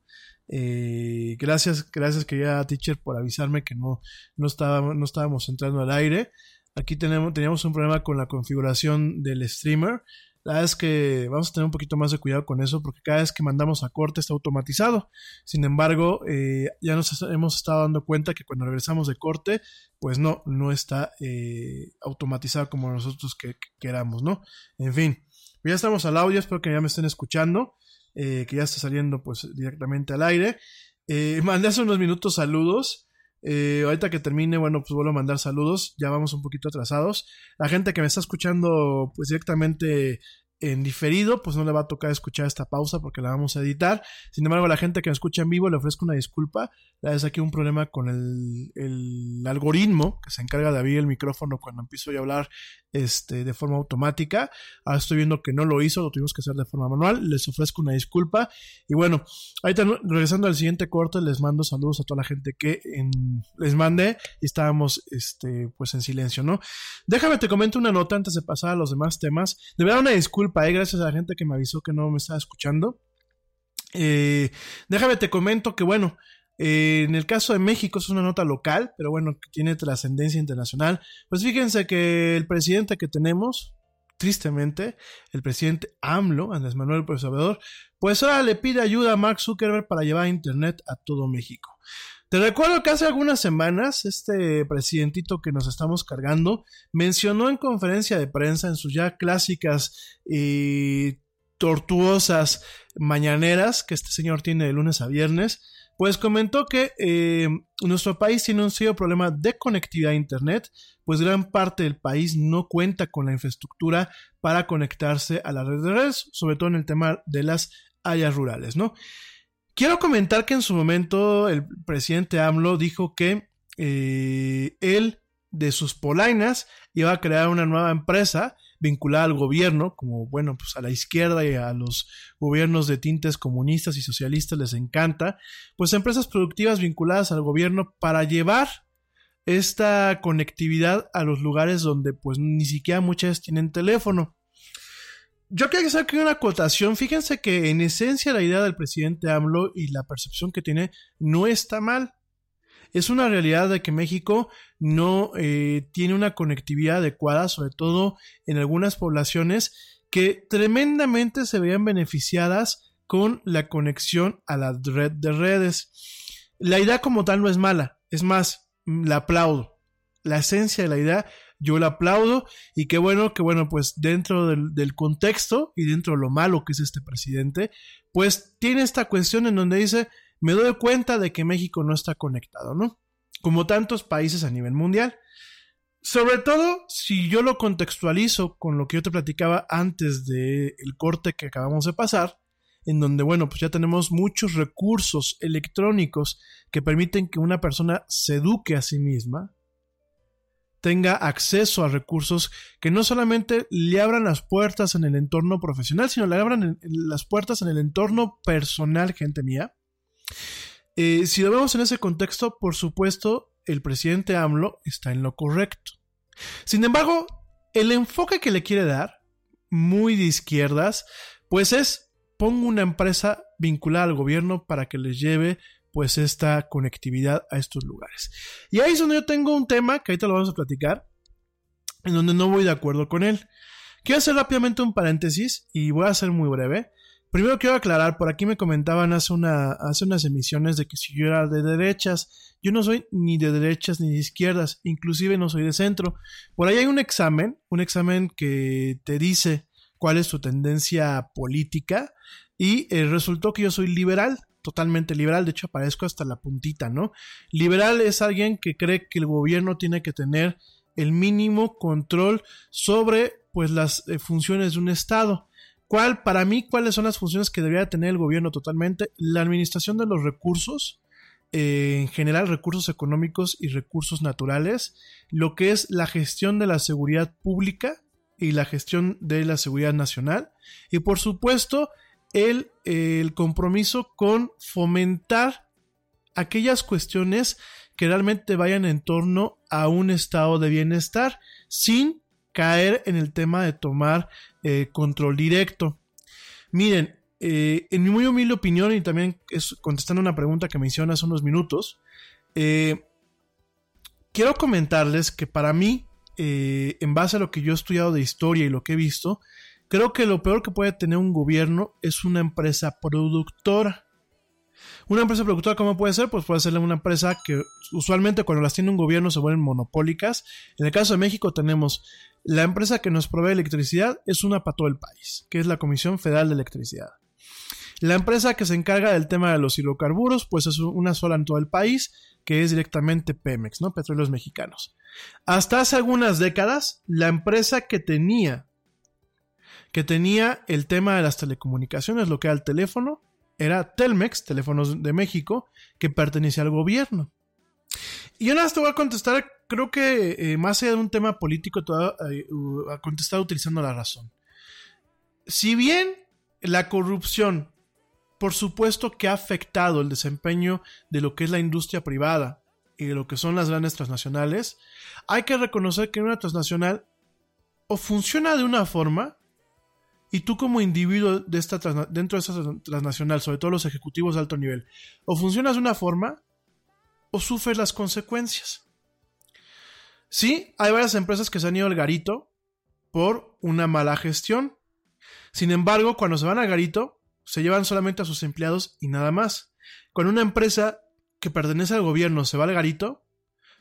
Speaker 1: Eh, gracias, gracias querida teacher por avisarme que no, no, estaba, no estábamos entrando al aire. Aquí tenemos, teníamos un problema con la configuración del streamer. La verdad es que vamos a tener un poquito más de cuidado con eso porque cada vez que mandamos a corte está automatizado. Sin embargo, eh, ya nos hemos estado dando cuenta que cuando regresamos de corte, pues no, no está eh, automatizado como nosotros que, que queramos, ¿no? En fin, ya estamos al audio, espero que ya me estén escuchando, eh, que ya está saliendo pues directamente al aire. Eh, mandé hace unos minutos saludos. Eh, ahorita que termine, bueno, pues vuelvo a mandar saludos. Ya vamos un poquito atrasados. La gente que me está escuchando, pues directamente en diferido, pues no le va a tocar escuchar esta pausa porque la vamos a editar. Sin embargo, a la gente que me escucha en vivo le ofrezco una disculpa. La es aquí un problema con el, el, algoritmo que se encarga de abrir el micrófono cuando empiezo a hablar este, de forma automática. Ahora estoy viendo que no lo hizo, lo tuvimos que hacer de forma manual. Les ofrezco una disculpa. Y bueno, ahorita regresando al siguiente corte, les mando saludos a toda la gente que les mandé y estábamos este, pues en silencio, ¿no? Déjame te comento una nota antes de pasar a los demás temas. De verdad, una disculpa, ¿eh? gracias a la gente que me avisó que no me estaba escuchando. Eh, déjame te comento que bueno, eh, en el caso de México es una nota local, pero bueno, que tiene trascendencia internacional. Pues fíjense que el presidente que tenemos, tristemente, el presidente AMLO, Andrés Manuel López Obrador, pues ahora le pide ayuda a Mark Zuckerberg para llevar Internet a todo México. Te recuerdo que hace algunas semanas este presidentito que nos estamos cargando mencionó en conferencia de prensa en sus ya clásicas y tortuosas mañaneras que este señor tiene de lunes a viernes, pues comentó que eh, nuestro país tiene un serio problema de conectividad a Internet, pues gran parte del país no cuenta con la infraestructura para conectarse a la red de redes, sobre todo en el tema de las áreas rurales, ¿no? Quiero comentar que en su momento el presidente AMLO dijo que eh, él, de sus polainas, iba a crear una nueva empresa vinculada al gobierno, como bueno, pues a la izquierda y a los gobiernos de tintes comunistas y socialistas les encanta, pues empresas productivas vinculadas al gobierno para llevar esta conectividad a los lugares donde pues ni siquiera muchas tienen teléfono. Yo quiero hacer aquí una acotación. Fíjense que en esencia la idea del presidente AMLO y la percepción que tiene no está mal. Es una realidad de que México no eh, tiene una conectividad adecuada, sobre todo en algunas poblaciones que tremendamente se veían beneficiadas con la conexión a la red de redes. La idea como tal no es mala, es más, la aplaudo. La esencia de la idea yo la aplaudo y qué bueno, que bueno, pues dentro del, contexto y dentro de lo malo que es este presidente, pues tiene esta cuestión en donde dice, me doy cuenta de que México no está conectado, ¿no? Como tantos países a nivel mundial. Sobre todo si yo lo contextualizo con lo que yo te platicaba antes del el corte que acabamos de pasar, en donde, bueno, pues ya tenemos muchos recursos electrónicos que permiten que una persona se eduque a sí misma, tenga acceso a recursos que no solamente le abran las puertas en el entorno profesional, sino le abran las puertas en el entorno personal, gente mía. Eh, si lo vemos en ese contexto, por supuesto, el presidente AMLO está en lo correcto. Sin embargo, el enfoque que le quiere dar, muy de izquierdas, pues es pongo una empresa vinculada al gobierno para que les lleve pues esta conectividad a estos lugares. Y ahí es donde yo tengo un tema que ahorita lo vamos a platicar, en donde no voy de acuerdo con él. Quiero hacer rápidamente un paréntesis y voy a ser muy breve. Primero quiero aclarar, por aquí me comentaban hace, una, hace unas emisiones de que si yo era de derechas, yo no soy ni de derechas ni de izquierdas, inclusive no soy de centro. Por ahí hay un examen, un examen que te dice cuál es tu tendencia política y eh, resultó que yo soy liberal, totalmente liberal, de hecho aparezco hasta la puntita, ¿no? Liberal es alguien que cree que el gobierno tiene que tener el mínimo control sobre pues las eh, funciones de un estado. ¿Cuál, para mí, cuáles son las funciones que debería tener el gobierno totalmente? La administración de los recursos, eh, en general recursos económicos y recursos naturales, lo que es la gestión de la seguridad pública y la gestión de la seguridad nacional, y por supuesto el, el compromiso con fomentar aquellas cuestiones que realmente vayan en torno a un estado de bienestar sin caer en el tema de tomar eh, control directo. Miren, eh, en mi muy humilde opinión y también es contestando una pregunta que me hicieron hace unos minutos, eh, quiero comentarles que para mí, eh, en base a lo que yo he estudiado de historia y lo que he visto, creo que lo peor que puede tener un gobierno es una empresa productora. Una empresa productora, ¿cómo puede ser? Pues puede ser una empresa que usualmente cuando las tiene un gobierno se vuelven monopólicas. En el caso de México tenemos la empresa que nos provee electricidad, es una para todo el país, que es la Comisión Federal de Electricidad. La empresa que se encarga del tema de los hidrocarburos, pues es una sola en todo el país, que es directamente Pemex, ¿no? Petróleos Mexicanos. Hasta hace algunas décadas, la empresa que tenía, que tenía el tema de las telecomunicaciones, lo que era el teléfono, era Telmex, Teléfonos de México, que pertenecía al gobierno. Y yo nada más te voy a contestar, creo que eh, más allá de un tema político, te voy eh, a contestar utilizando la razón. Si bien la corrupción por supuesto que ha afectado el desempeño de lo que es la industria privada y de lo que son las grandes transnacionales, hay que reconocer que una transnacional o funciona de una forma y tú como individuo de esta dentro de esta transnacional, sobre todo los ejecutivos de alto nivel, o funcionas de una forma o sufres las consecuencias. Sí, hay varias empresas que se han ido al garito por una mala gestión. Sin embargo, cuando se van al garito, se llevan solamente a sus empleados y nada más. Cuando una empresa que pertenece al gobierno se va al garito,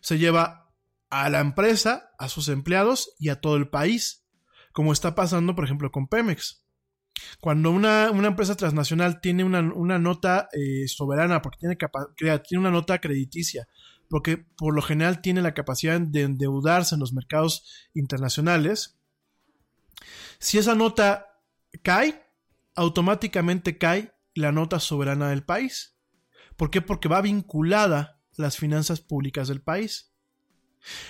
Speaker 1: se lleva a la empresa, a sus empleados y a todo el país, como está pasando, por ejemplo, con Pemex. Cuando una, empresa transnacional tiene una, nota eh, soberana, porque tiene, tiene una nota crediticia, porque por lo general tiene la capacidad de endeudarse en los mercados internacionales, si esa nota cae, automáticamente cae la nota soberana del país. ¿Por qué? Porque va vinculada a las finanzas públicas del país.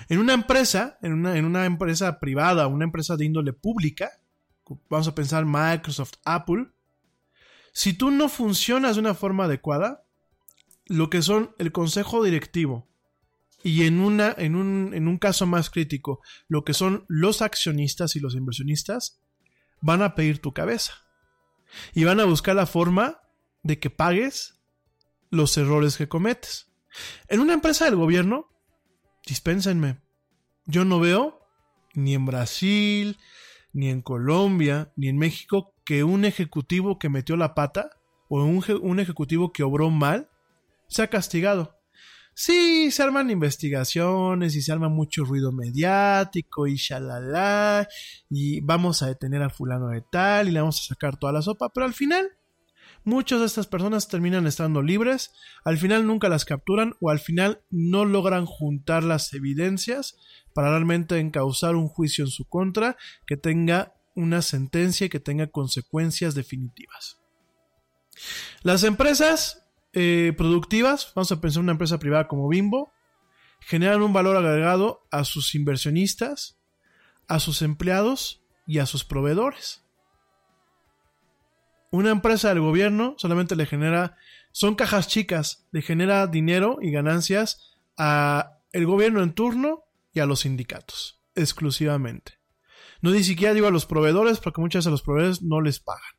Speaker 1: En una empresa, en una, empresa privada, una empresa de índole pública, vamos a pensar Microsoft, Apple, si tú no funcionas de una forma adecuada, lo que son el consejo directivo y en un caso más crítico, lo que son los accionistas y los inversionistas, van a pedir tu cabeza y van a buscar la forma de que pagues los errores que cometes. En una empresa del gobierno, dispénsenme, yo no veo ni en Brasil, ni en Colombia, ni en México que un ejecutivo que metió la pata o un, ejecutivo que obró mal sea castigado. Sí, se arman investigaciones y se arma mucho ruido mediático y shalala y vamos a detener a fulano de tal y le vamos a sacar toda la sopa, pero al final muchas de estas personas terminan estando libres, al final nunca las capturan o al final no logran juntar las evidencias para realmente encauzar un juicio en su contra que tenga una sentencia y que tenga consecuencias definitivas. Las empresas eh, productivas, vamos a pensar en una empresa privada como Bimbo, generan un valor agregado a sus inversionistas, a sus empleados y a sus proveedores. Una empresa del gobierno solamente le genera, son cajas chicas, le genera dinero y ganancias a el gobierno en turno y a los sindicatos, exclusivamente. No ni siquiera digo a los proveedores, porque muchas a los proveedores no les pagan.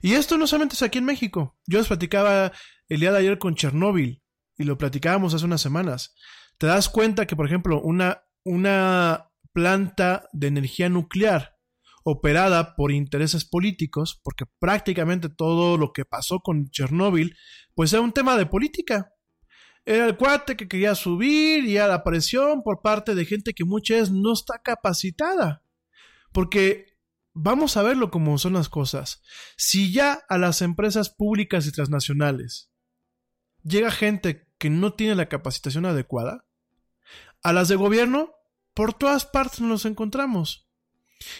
Speaker 1: Y esto no solamente es aquí en México. Yo les platicaba el día de ayer con Chernóbil y lo platicábamos hace unas semanas. Te das cuenta que, por ejemplo, una, una planta de energía nuclear operada por intereses políticos, porque prácticamente todo lo que pasó con Chernóbil, pues era un tema de política. Era el cuate que quería subir y a la presión por parte de gente que muchas veces no está capacitada. Porque vamos a verlo como son las cosas. Si ya a las empresas públicas y transnacionales llega gente que no tiene la capacitación adecuada, a las de gobierno, por todas partes nos encontramos.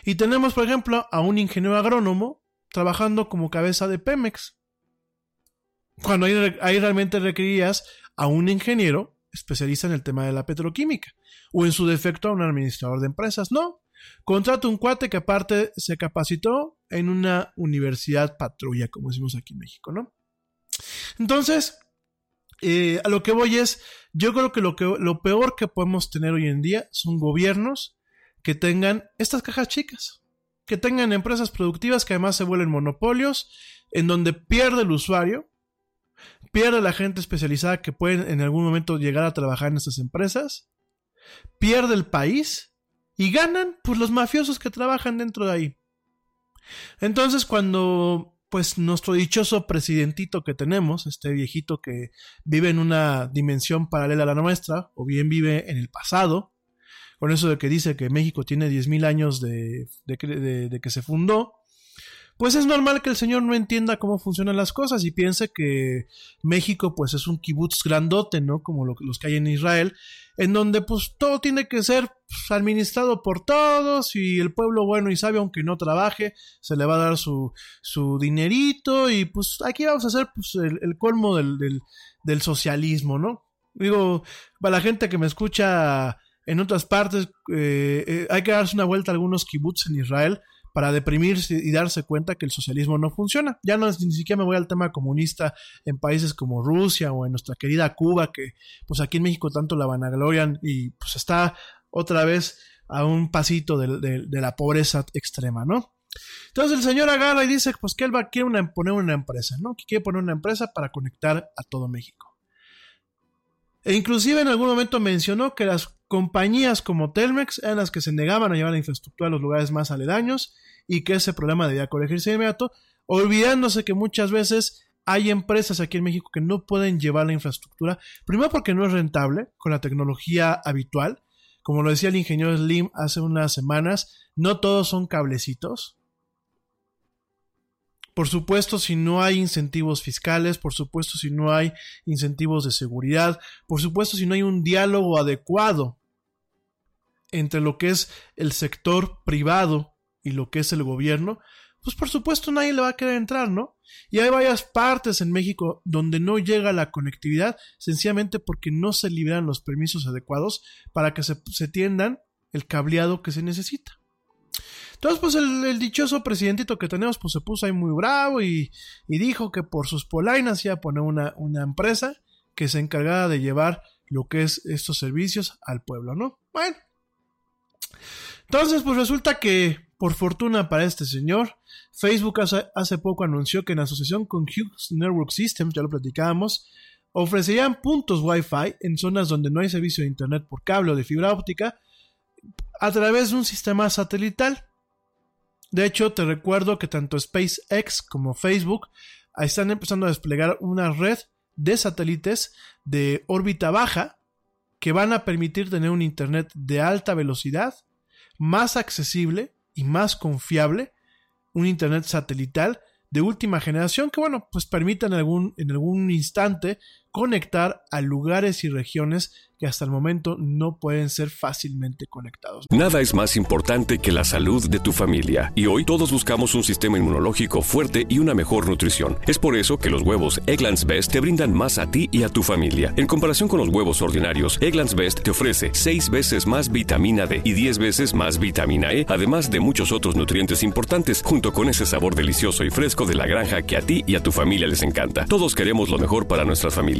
Speaker 1: Y tenemos, por ejemplo, a un ingeniero agrónomo trabajando como cabeza de Pemex. Cuando ahí, realmente requerías a un ingeniero especialista en el tema de la petroquímica, o en su defecto a un administrador de empresas. No, Contrata un cuate que aparte se capacitó en una universidad patrulla, como decimos aquí en México, ¿no? Entonces, Eh, a lo que voy es, yo creo que lo, que lo peor que podemos tener hoy en día son gobiernos que tengan estas cajas chicas, que tengan empresas productivas que además se vuelven monopolios, en donde pierde el usuario, pierde la gente especializada que puede en algún momento llegar a trabajar en estas empresas, pierde el país y ganan pues los mafiosos que trabajan dentro de ahí. Entonces cuando pues nuestro dichoso presidentito que tenemos, este viejito que vive en una dimensión paralela a la nuestra, o bien vive en el pasado, con eso de que dice que México tiene 10.000 años de, de, que se fundó, pues es normal que el señor no entienda cómo funcionan las cosas y piense que México pues es un kibutz grandote, ¿no? Como lo, los que hay en Israel, en donde pues todo tiene que ser pues, administrado por todos y el pueblo bueno y sabio, aunque no trabaje, se le va a dar su, su dinerito y pues aquí vamos a hacer pues, el, el colmo del, del, del socialismo, ¿no? Digo, para la gente que me escucha en otras partes, eh, eh, hay que darse una vuelta a algunos kibbutz en Israel para deprimirse y darse cuenta que el socialismo no funciona. Ya no ni siquiera me voy al tema comunista en países como Rusia o en nuestra querida Cuba, que pues aquí en México tanto la vanaglorian y pues está otra vez a un pasito de, la pobreza extrema, ¿no? Entonces el señor agarra y dice pues que él va a poner una empresa, ¿no? Que quiere poner una empresa para conectar a todo México. E inclusive en algún momento mencionó que las compañías como Telmex eran las que se negaban a llevar la infraestructura a los lugares más aledaños y que ese problema debía corregirse de inmediato, olvidándose que muchas veces hay empresas aquí en México que no pueden llevar la infraestructura, primero porque no es rentable con la tecnología habitual, como lo decía el ingeniero Slim hace unas semanas, no todos son cablecitos, por supuesto, si no hay incentivos fiscales, por supuesto, si no hay incentivos de seguridad, por supuesto, si no hay un diálogo adecuado entre lo que es el sector privado y lo que es el gobierno, pues por supuesto nadie le va a querer entrar, ¿no? Y hay varias partes en México donde no llega la conectividad, sencillamente porque no se liberan los permisos adecuados para que se, se tiendan el cableado que se necesita. Entonces, pues el, dichoso presidentito que tenemos, pues se puso ahí muy bravo y, y dijo que por sus polainas iba a poner una, una, empresa que se encargara de llevar lo que es estos servicios al pueblo, ¿no? Bueno. Entonces, pues resulta que, por fortuna para este señor, Facebook hace, hace poco anunció que en asociación con Hughes Network Systems, ya lo platicábamos, ofrecerían puntos Wi-Fi en zonas donde no hay servicio de Internet por cable o de fibra óptica a través de un sistema satelital. De hecho, te recuerdo que tanto SpaceX como Facebook están empezando a desplegar una red de satélites de órbita baja que van a permitir tener un Internet de alta velocidad, más accesible y más confiable, un Internet satelital de última generación que, bueno, pues permita en algún, en algún instante conectar a lugares y regiones que hasta el momento no pueden ser fácilmente conectados.
Speaker 2: Nada es más importante que la salud de tu familia y hoy todos buscamos un sistema inmunológico fuerte y una mejor nutrición. Es por eso que los huevos Egglands Best te brindan más a ti y a tu familia. En comparación con los huevos ordinarios, Egglands Best te ofrece 6 veces más vitamina D y 10 veces más vitamina E, además de muchos otros nutrientes importantes, junto con ese sabor delicioso y fresco de la granja que a ti y a tu familia les encanta. Todos queremos lo mejor para nuestras familias.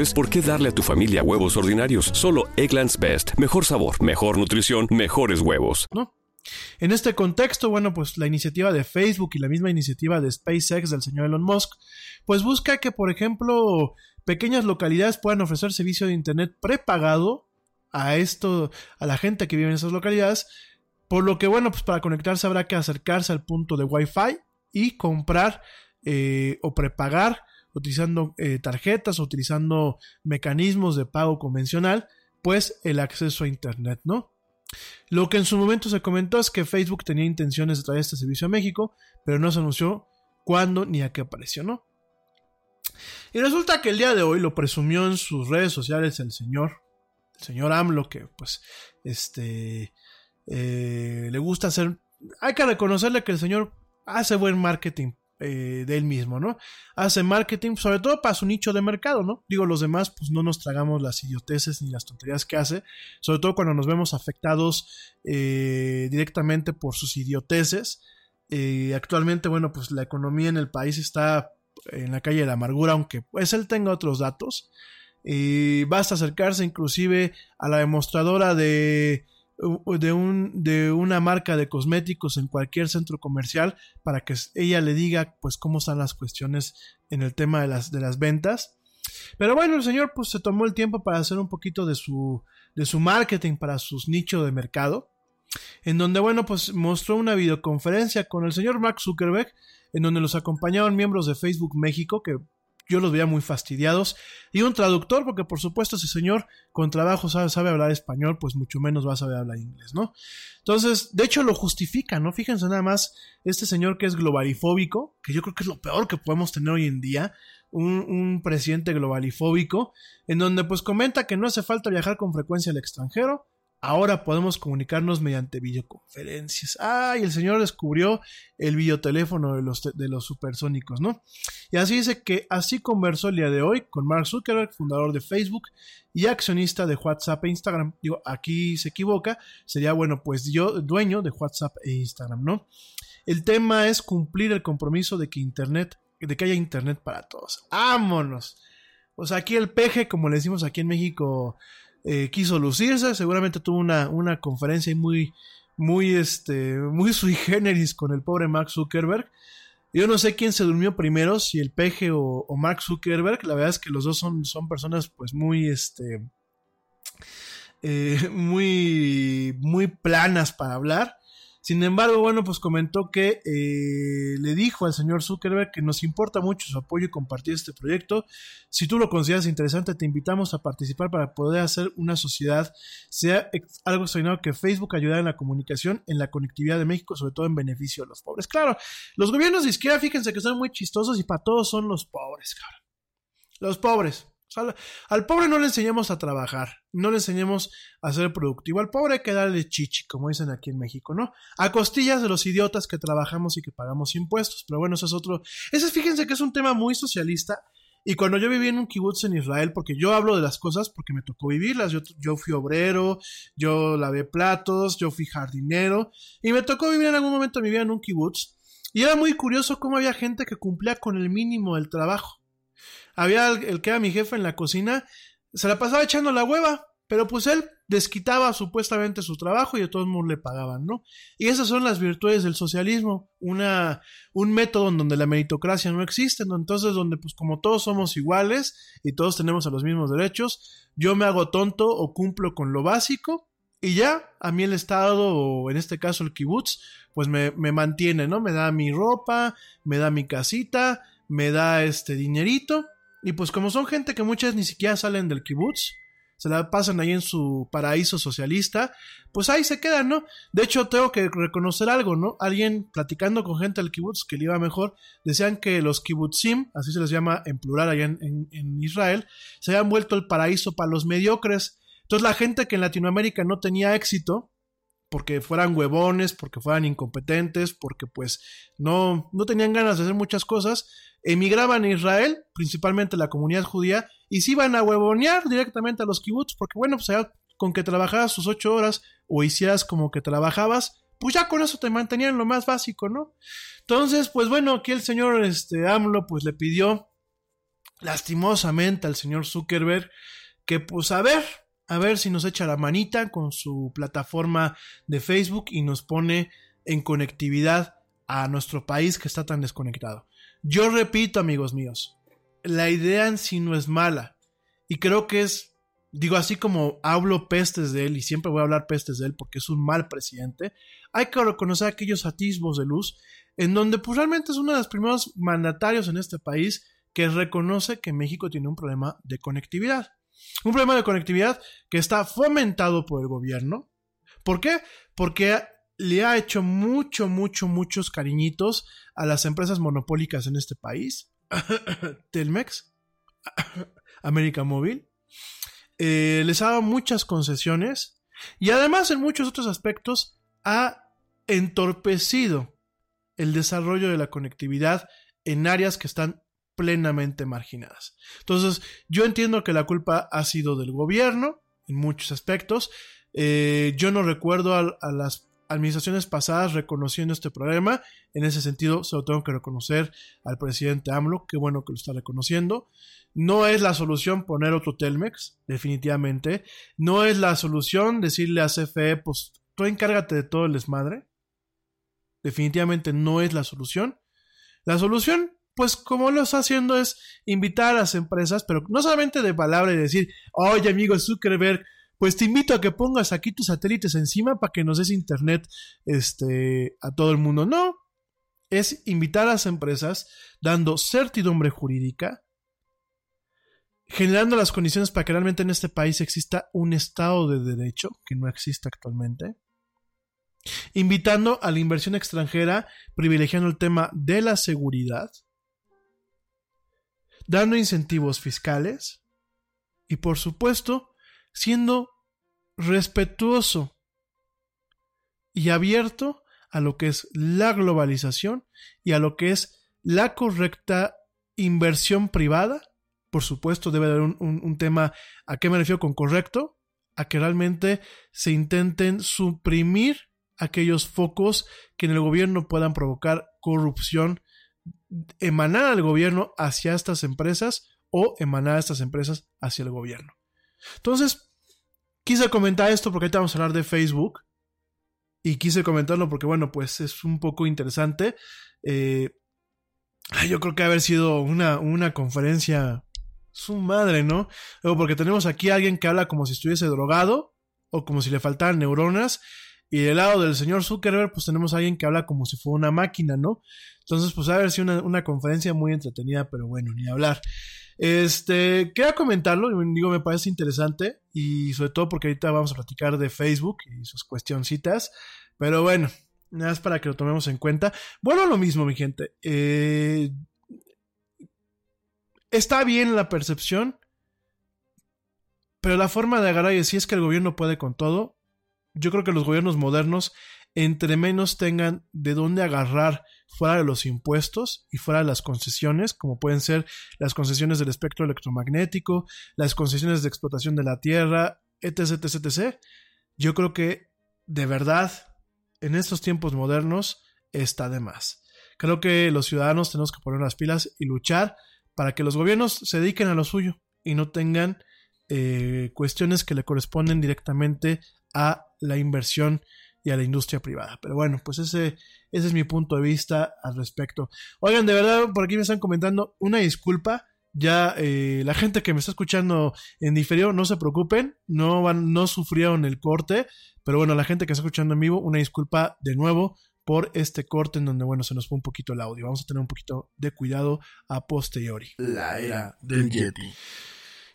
Speaker 2: ¿por qué darle a tu familia huevos ordinarios? Solo Egglands Best. Mejor sabor, mejor nutrición, mejores huevos.
Speaker 1: En este contexto, bueno, pues la iniciativa de Facebook y la misma iniciativa de SpaceX del señor Elon Musk, pues busca que, por ejemplo, pequeñas localidades puedan ofrecer servicio de Internet prepagado a esto, a la gente que vive en esas localidades, por lo que, bueno, pues para conectarse habrá que acercarse al punto de Wi-Fi y comprar eh, o prepagar utilizando eh, tarjetas, utilizando mecanismos de pago convencional, pues el acceso a Internet, ¿no? Lo que en su momento se comentó es que Facebook tenía intenciones de traer este servicio a México, pero no se anunció cuándo ni a qué apareció, ¿no? Y resulta que el día de hoy lo presumió en sus redes sociales el señor, el señor AMLO, que pues, este, eh, le gusta hacer, hay que reconocerle que el señor hace buen marketing eh, de él mismo, ¿no? Hace marketing, sobre todo para su nicho de mercado, ¿no? Digo, los demás, pues no nos tragamos las idioteces ni las tonterías que hace, sobre todo cuando nos vemos afectados eh, directamente por sus idioteces. Eh, actualmente, bueno, pues la economía en el país está en la calle de la amargura, aunque pues él tenga otros datos. Basta acercarse inclusive a la demostradora de de, un, de una marca de cosméticos en cualquier centro comercial para que ella le diga pues cómo están las cuestiones en el tema de las, de las ventas. Pero bueno, el señor pues se tomó el tiempo para hacer un poquito de su, de su marketing para sus nichos de mercado, en donde bueno pues mostró una videoconferencia con el señor Mark Zuckerberg, en donde los acompañaban miembros de Facebook México, que yo los veía muy fastidiados. Y un traductor, porque por supuesto ese señor con trabajo sabe, hablar español, pues mucho menos va a saber hablar inglés, ¿no? Entonces, de hecho lo justifica, ¿no? Fíjense nada más, este señor que es globalifóbico, que yo creo que es lo peor que podemos tener hoy en día, un, un presidente globalifóbico, en donde pues comenta que no hace falta viajar con frecuencia al extranjero, Ahora podemos comunicarnos mediante videoconferencias. Ah, y el señor descubrió el videoteléfono de los, de los supersónicos, ¿no? Y así dice que así conversó el día de hoy con Mark Zuckerberg, fundador de Facebook y accionista de WhatsApp e Instagram. Digo, aquí se equivoca, sería bueno, pues yo dueño de WhatsApp e Instagram, ¿no? El tema es cumplir el compromiso de que Internet, de que haya Internet para todos. ¡Vámonos! O sea, aquí el peje, como le decimos aquí en México, eh, quiso lucirse, seguramente tuvo una, una conferencia muy, muy, este, muy sui generis con el pobre Mark Zuckerberg. Yo no sé quién se durmió primero, si el peje o, o Mark Zuckerberg. La verdad es que los dos son, son personas, pues, muy, este, eh, muy, muy planas para hablar. Sin embargo, bueno, pues comentó que eh, le dijo al señor Zuckerberg que nos importa mucho su apoyo y compartir este proyecto. Si tú lo consideras interesante, te invitamos a participar para poder hacer una sociedad, sea algo extraordinario que Facebook ayude en la comunicación, en la conectividad de México, sobre todo en beneficio de los pobres. Claro, los gobiernos de izquierda, fíjense que son muy chistosos y para todos son los pobres, cabrón. Los pobres. Al pobre no le enseñamos a trabajar, no le enseñamos a ser productivo. Al pobre hay que darle chichi, como dicen aquí en México, ¿no? A costillas de los idiotas que trabajamos y que pagamos impuestos. Pero bueno, ese es otro. Ese fíjense que es un tema muy socialista. Y cuando yo viví en un kibutz en Israel, porque yo hablo de las cosas porque me tocó vivirlas, yo, yo fui obrero, yo lavé platos, yo fui jardinero, y me tocó vivir en algún momento de mi vida en un kibutz. Y era muy curioso cómo había gente que cumplía con el mínimo del trabajo. Había el, que era mi jefe en la cocina, se la pasaba echando la hueva, pero pues él desquitaba supuestamente su trabajo y de todos modos le pagaban, ¿no? Y esas son las virtudes del socialismo, una, un método en donde la meritocracia no existe, ¿no? entonces donde pues como todos somos iguales y todos tenemos los mismos derechos, yo me hago tonto o cumplo con lo básico y ya, a mí el Estado, o en este caso el kibutz, pues me, me mantiene, ¿no? Me da mi ropa, me da mi casita, me da este dinerito y pues como son gente que muchas ni siquiera salen del kibutz, se la pasan ahí en su paraíso socialista, pues ahí se quedan, ¿no? De hecho, tengo que reconocer algo, ¿no? Alguien platicando con gente del kibutz que le iba mejor, decían que los kibutzim, así se les llama en plural allá en, en, en Israel, se habían vuelto el paraíso para los mediocres. Entonces la gente que en Latinoamérica no tenía éxito, porque fueran huevones, porque fueran incompetentes, porque pues no, no tenían ganas de hacer muchas cosas, emigraban a Israel, principalmente la comunidad judía, y se iban a huevonear directamente a los kibbutz, porque bueno, pues con que trabajaras sus ocho horas o hicieras como que trabajabas, pues ya con eso te mantenían lo más básico, ¿no? Entonces, pues bueno, aquí el señor este, AMLO pues le pidió lastimosamente al señor Zuckerberg que pues a ver, a ver si nos echa la manita con su plataforma de Facebook y nos pone en conectividad a nuestro país que está tan desconectado. Yo repito, amigos míos, la idea en sí no es mala. Y creo que es, digo, así como hablo pestes de él, y siempre voy a hablar pestes de él porque es un mal presidente, hay que reconocer aquellos atisbos de luz en donde pues realmente es uno de los primeros mandatarios en este país que reconoce que México tiene un problema de conectividad. Un problema de conectividad que está fomentado por el gobierno. ¿Por qué? Porque le ha hecho mucho, mucho, muchos cariñitos a las empresas monopólicas en este país. Telmex. América Móvil. Eh, les ha dado muchas concesiones y además en muchos otros aspectos ha entorpecido el desarrollo de la conectividad en áreas que están plenamente marginadas. Entonces, yo entiendo que la culpa ha sido del gobierno en muchos aspectos. Eh, yo no recuerdo a, a las administraciones pasadas reconociendo este problema. En ese sentido, se lo tengo que reconocer al presidente AMLO. Qué bueno que lo está reconociendo. No es la solución poner otro Telmex, definitivamente. No es la solución decirle a CFE, pues tú encárgate de todo el desmadre. Definitivamente no es la solución. La solución, pues como lo está haciendo es invitar a las empresas, pero no solamente de palabra y decir, oye amigo Zuckerberg, pues te invito a que pongas aquí tus satélites encima para que nos des internet este, a todo el mundo. No, es invitar a las empresas dando certidumbre jurídica, generando las condiciones para que realmente en este país exista un Estado de Derecho, que no existe actualmente, invitando a la inversión extranjera, privilegiando el tema de la seguridad, dando incentivos fiscales y por supuesto siendo respetuoso y abierto a lo que es la globalización y a lo que es la correcta inversión privada. Por supuesto, debe haber un, un, un tema, ¿a qué me refiero con correcto? A que realmente se intenten suprimir aquellos focos que en el gobierno puedan provocar corrupción, emanar al gobierno hacia estas empresas o emanar a estas empresas hacia el gobierno. Entonces, quise comentar esto porque ahorita vamos a hablar de Facebook. Y quise comentarlo porque, bueno, pues es un poco interesante. Eh, yo creo que haber sido una, una conferencia. Su madre, ¿no? Luego, porque tenemos aquí a alguien que habla como si estuviese drogado o como si le faltaran neuronas. Y del lado del señor Zuckerberg, pues tenemos a alguien que habla como si fuera una máquina, ¿no? Entonces, pues a ver si una, una conferencia muy entretenida, pero bueno, ni hablar. Este, quería comentarlo, digo, me parece interesante y sobre todo porque ahorita vamos a platicar de Facebook y sus cuestioncitas, pero bueno, nada más para que lo tomemos en cuenta. Bueno, lo mismo, mi gente. Eh, está bien la percepción, pero la forma de agarrar y decir es que el gobierno puede con todo. Yo creo que los gobiernos modernos, entre menos tengan de dónde agarrar fuera de los impuestos y fuera de las concesiones, como pueden ser las concesiones del espectro electromagnético, las concesiones de explotación de la tierra, etc, etc, etc. Yo creo que de verdad en estos tiempos modernos está de más. Creo que los ciudadanos tenemos que poner las pilas y luchar para que los gobiernos se dediquen a lo suyo y no tengan eh, cuestiones que le corresponden directamente a la inversión y a la industria privada. Pero bueno, pues ese, ese es mi punto de vista al respecto. Oigan, de verdad, por aquí me están comentando una disculpa. Ya eh, la gente que me está escuchando en diferido, no se preocupen, no van, no sufrieron el corte, pero bueno, la gente que está escuchando en vivo, una disculpa de nuevo por este corte en donde, bueno, se nos fue un poquito el audio. Vamos a tener un poquito de cuidado a posteriori.
Speaker 4: La era del Yeti.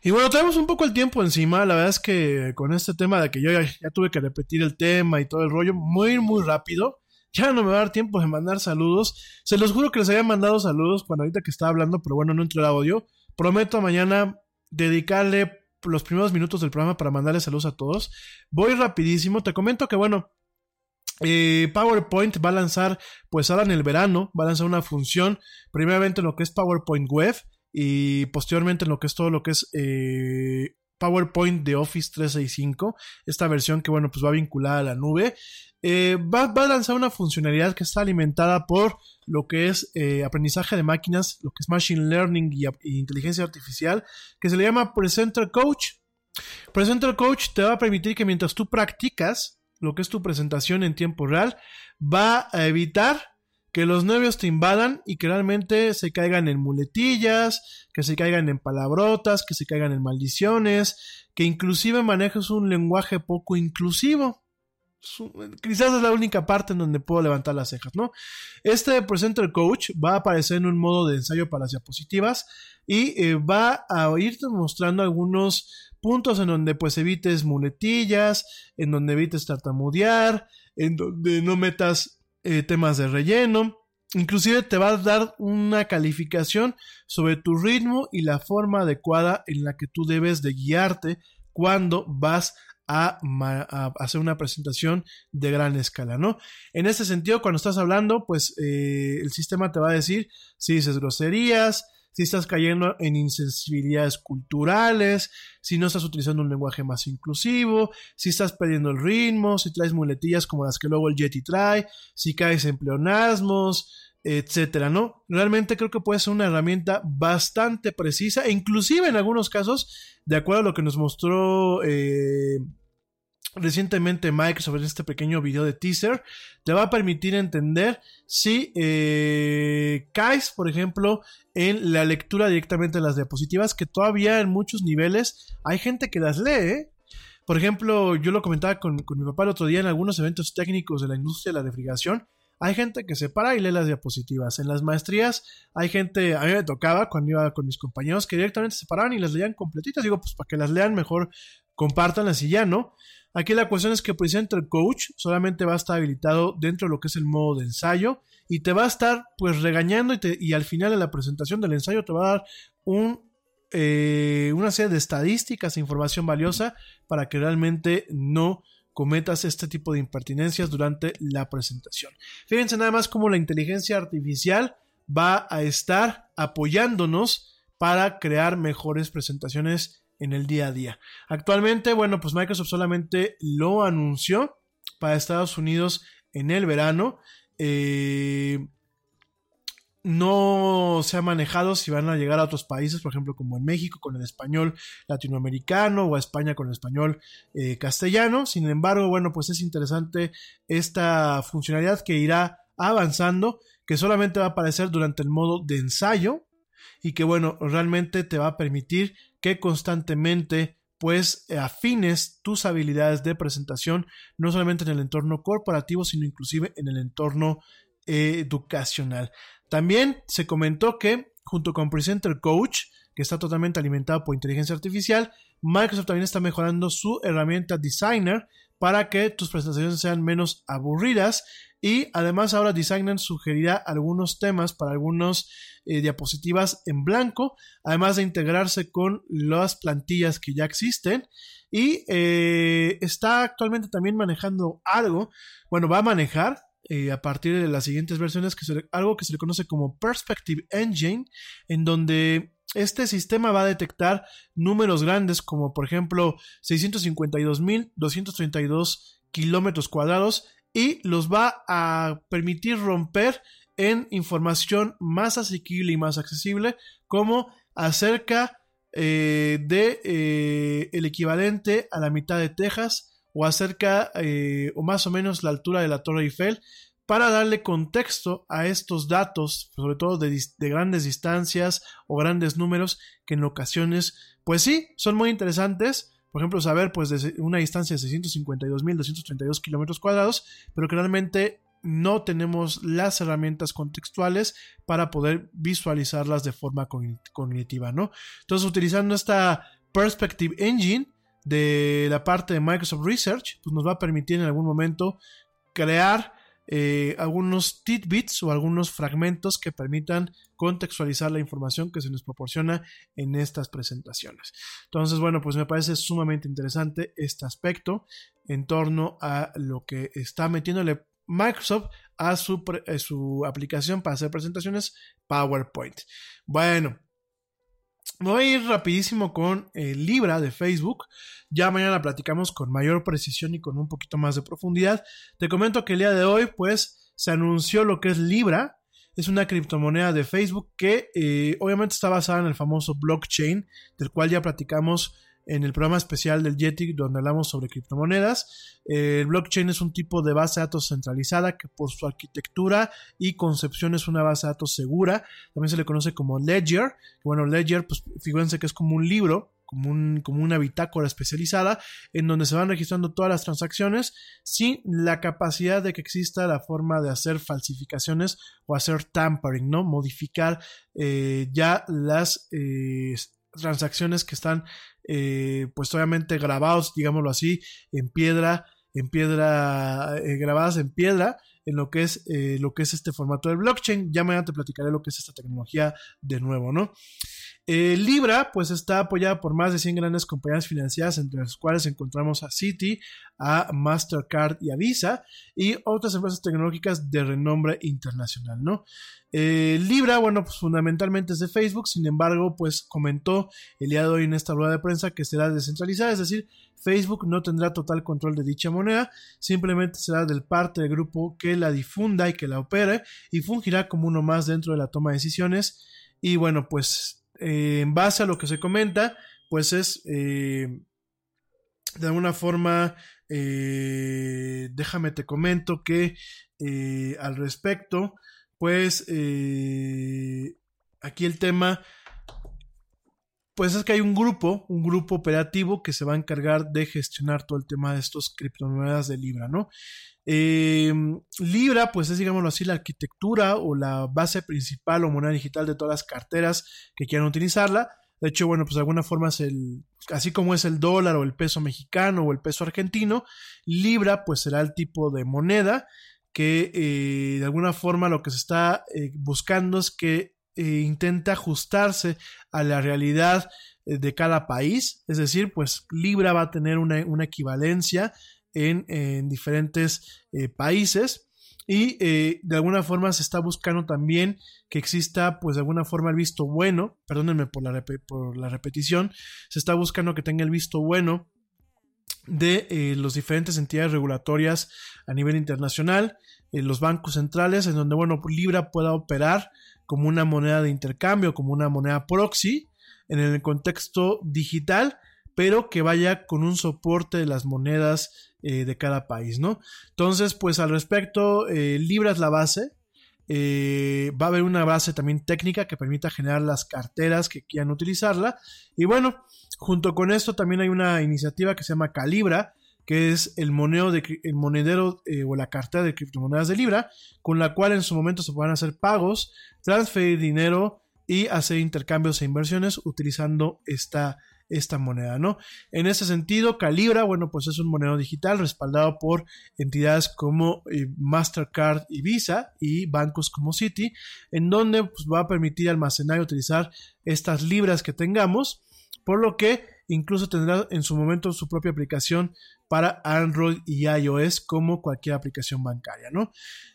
Speaker 1: Y bueno, tenemos un poco el tiempo encima. La verdad es que con este tema de que yo ya, tuve que repetir el tema y todo el rollo muy, muy rápido, ya no me va a dar tiempo de mandar saludos. Se los juro que les había mandado saludos cuando ahorita que estaba hablando, pero bueno, no entró el audio. Prometo mañana dedicarle los primeros minutos del programa para mandarle saludos a todos. Voy rapidísimo. Te comento que, bueno, eh, PowerPoint va a lanzar, pues ahora en el verano, va a lanzar una función, primeramente lo que es PowerPoint Web y posteriormente en lo que es todo lo que es eh, PowerPoint de Office 365, esta versión que bueno pues va vinculada a la nube, eh, va, va, a lanzar una funcionalidad que está alimentada por lo que es eh, aprendizaje de máquinas, lo que es Machine Learning y, y, inteligencia artificial, que se le llama Presenter Coach. Presenter Coach te va a permitir que mientras tú practicas lo que es tu presentación en tiempo real, va a evitar que los nervios te invadan y que realmente se caigan en muletillas, que se caigan en palabrotas, que se caigan en maldiciones, que inclusive manejes un lenguaje poco inclusivo. Quizás es la única parte en donde puedo levantar las cejas, ¿no? Este Presenter Coach va a aparecer en un modo de ensayo para las diapositivas y eh, va a irte mostrando algunos puntos en donde pues evites muletillas, en donde evites tartamudear, en donde no metas eh, temas de relleno, inclusive te va a dar una calificación sobre tu ritmo y la forma adecuada en la que tú debes de guiarte cuando vas a, hacer una presentación de gran escala, ¿no? En ese sentido, cuando estás hablando, pues eh, el sistema te va a decir si dices groserías, si estás cayendo en insensibilidades culturales, si no estás utilizando un lenguaje más inclusivo, si estás perdiendo el ritmo, si traes muletillas como las que luego el Yeti trae, si caes en pleonasmos, etcétera, ¿no? Realmente creo que puede ser una herramienta bastante precisa e inclusive en algunos casos, de acuerdo a lo que nos mostró eh, recientemente Microsoft en este pequeño video de teaser, te va a permitir entender si eh, caes, por ejemplo, en la lectura directamente de las diapositivas, que todavía en muchos niveles hay gente que las lee, ¿eh? Por ejemplo, yo lo comentaba con, con mi papá el otro día en algunos eventos técnicos de la industria de la refrigeración. Hay gente que se para y lee las diapositivas. En las maestrías hay gente, a mí me tocaba cuando iba con mis compañeros que directamente se paraban y las leían completitas. Digo, pues para que las lean mejor, compártanlas y ya, ¿no? Aquí la cuestión es que Presenter Coach solamente va a estar habilitado dentro de lo que es el modo de ensayo y te va a estar pues regañando y al final de la presentación del ensayo te va a dar un, eh, una serie de estadísticas e información valiosa para que realmente no cometas este tipo de impertinencias durante la presentación. Fíjense nada más cómo la inteligencia artificial va a estar apoyándonos para crear mejores presentaciones en el día a día. Actualmente, bueno, pues Microsoft solamente lo anunció para Estados Unidos en el verano. Eh, no se ha manejado si van a llegar a otros países, por ejemplo, como en México con el español latinoamericano o a España con el español eh, castellano. Sin embargo, bueno, pues es interesante esta funcionalidad que irá avanzando, que solamente va a aparecer durante el modo de ensayo y que, bueno, realmente te va a permitir que constantemente pues afines tus habilidades de presentación no solamente en el entorno corporativo sino inclusive en el entorno eh, educacional. También se comentó que junto con Presenter Coach que está totalmente alimentado por inteligencia artificial Microsoft también está mejorando su herramienta Designer para que tus presentaciones sean menos aburridas y además ahora Designer sugerirá algunos temas para algunos eh, diapositivas en blanco, además de integrarse con las plantillas que ya existen. Y eh, está actualmente también manejando algo, bueno, va a manejar eh, a partir de las siguientes versiones que se algo que se le conoce como Perspective Engine, en donde este sistema va a detectar números grandes como por ejemplo 652.232 kilómetros cuadrados y los va a permitir romper en información más asequible y más accesible como acerca eh, de eh, el equivalente a la mitad de Texas o acerca eh, o más o menos la altura de la Torre Eiffel para darle contexto a estos datos, sobre todo de, grandes distancias o grandes números que en ocasiones, pues sí, son muy interesantes. Por ejemplo, saber pues una distancia de 652.232 kilómetros cuadrados, pero que realmente no tenemos las herramientas contextuales para poder visualizarlas de forma cogni- cognitiva, ¿no? Entonces, utilizando esta Perspective Engine de la parte de Microsoft Research, pues nos va a permitir en algún momento crear eh, algunos tidbits o algunos fragmentos que permitan contextualizar la información que se nos proporciona en estas presentaciones. Entonces, bueno, pues me parece sumamente interesante este aspecto en torno a lo que está metiéndole Microsoft a su, a su aplicación para hacer presentaciones PowerPoint. Bueno, voy a ir rapidísimo con eh, Libra de Facebook. Ya mañana platicamos con mayor precisión y con un poquito más de profundidad. Te comento que el día de hoy, pues, se anunció lo que es Libra. Es una criptomoneda de Facebook que eh, obviamente está basada en el famoso blockchain, del cual ya platicamos en el programa especial del Yeti, donde hablamos sobre criptomonedas. Eh, el blockchain es un tipo de base de datos centralizada que por su arquitectura y concepción es una base de datos segura. También se le conoce como Ledger. Bueno, Ledger, pues fíjense que es como un libro, como, un, como una bitácora especializada, en donde se van registrando todas las transacciones sin la capacidad de que exista la forma de hacer falsificaciones o hacer tampering, ¿no? Modificar eh, ya las eh, transacciones que están eh, pues obviamente grabados, digámoslo así, en piedra, en piedra, eh, grabadas en piedra, en lo que es eh, lo que es este formato del blockchain. Ya mañana te platicaré lo que es esta tecnología de nuevo, ¿no? Eh, Libra, pues está apoyada por más de 100 grandes compañías financieras, entre las cuales encontramos a Citi, a Mastercard y a Visa, y otras empresas tecnológicas de renombre internacional, ¿no? Eh, Libra, bueno, pues fundamentalmente es de Facebook, sin embargo, pues comentó el día de hoy en esta rueda de prensa que será descentralizada, es decir, Facebook no tendrá total control de dicha moneda, simplemente será del parte del grupo que la difunda y que la opere y fungirá como uno más dentro de la toma de decisiones. Y bueno, pues eh, en base a lo que se comenta, pues es eh, de alguna forma, eh, déjame te comento que al respecto, pues aquí el tema, pues es que hay un grupo, un grupo operativo que se va a encargar de gestionar todo el tema de estos criptomonedas de Libra, ¿no? Libra, pues es, digámoslo así, la arquitectura o la base principal o moneda digital de todas las carteras que quieran utilizarla. De hecho, bueno, pues de alguna forma es el, así como es el dólar o el peso mexicano o el peso argentino, Libra pues será el tipo de moneda que eh, de alguna forma lo que se está eh, buscando es que eh, intenta ajustarse a la realidad de cada país, es decir, pues Libra va a tener una, una equivalencia en, diferentes eh, países. Y eh, de alguna forma se está buscando también que exista pues de alguna forma el visto bueno, perdónenme por la, por la repetición, se está buscando que tenga el visto bueno de eh, las diferentes entidades regulatorias a nivel internacional, los bancos centrales, en donde, bueno, Libra pueda operar como una moneda de intercambio, como una moneda proxy, en el contexto digital, pero que vaya con un soporte de las monedas eh, de cada país, ¿no? Entonces, pues al respecto, eh, Libra es la base. Eh, va a haber una base también técnica que permita generar las carteras que quieran utilizarla. Y bueno, junto con esto también hay una iniciativa que se llama Calibra, que es el, monedero o la cartera de criptomonedas de Libra, con la cual en su momento se puedan hacer pagos, transferir dinero y hacer intercambios e inversiones utilizando esta esta moneda, ¿no? En ese sentido, Calibra, bueno, pues es un monedero digital respaldado por entidades como eh, Mastercard y Visa y bancos como Citi, en donde pues, va a permitir almacenar y utilizar estas libras que tengamos, por lo que incluso tendrá en su momento su propia aplicación para Android y iOS como cualquier aplicación bancaria, ¿no?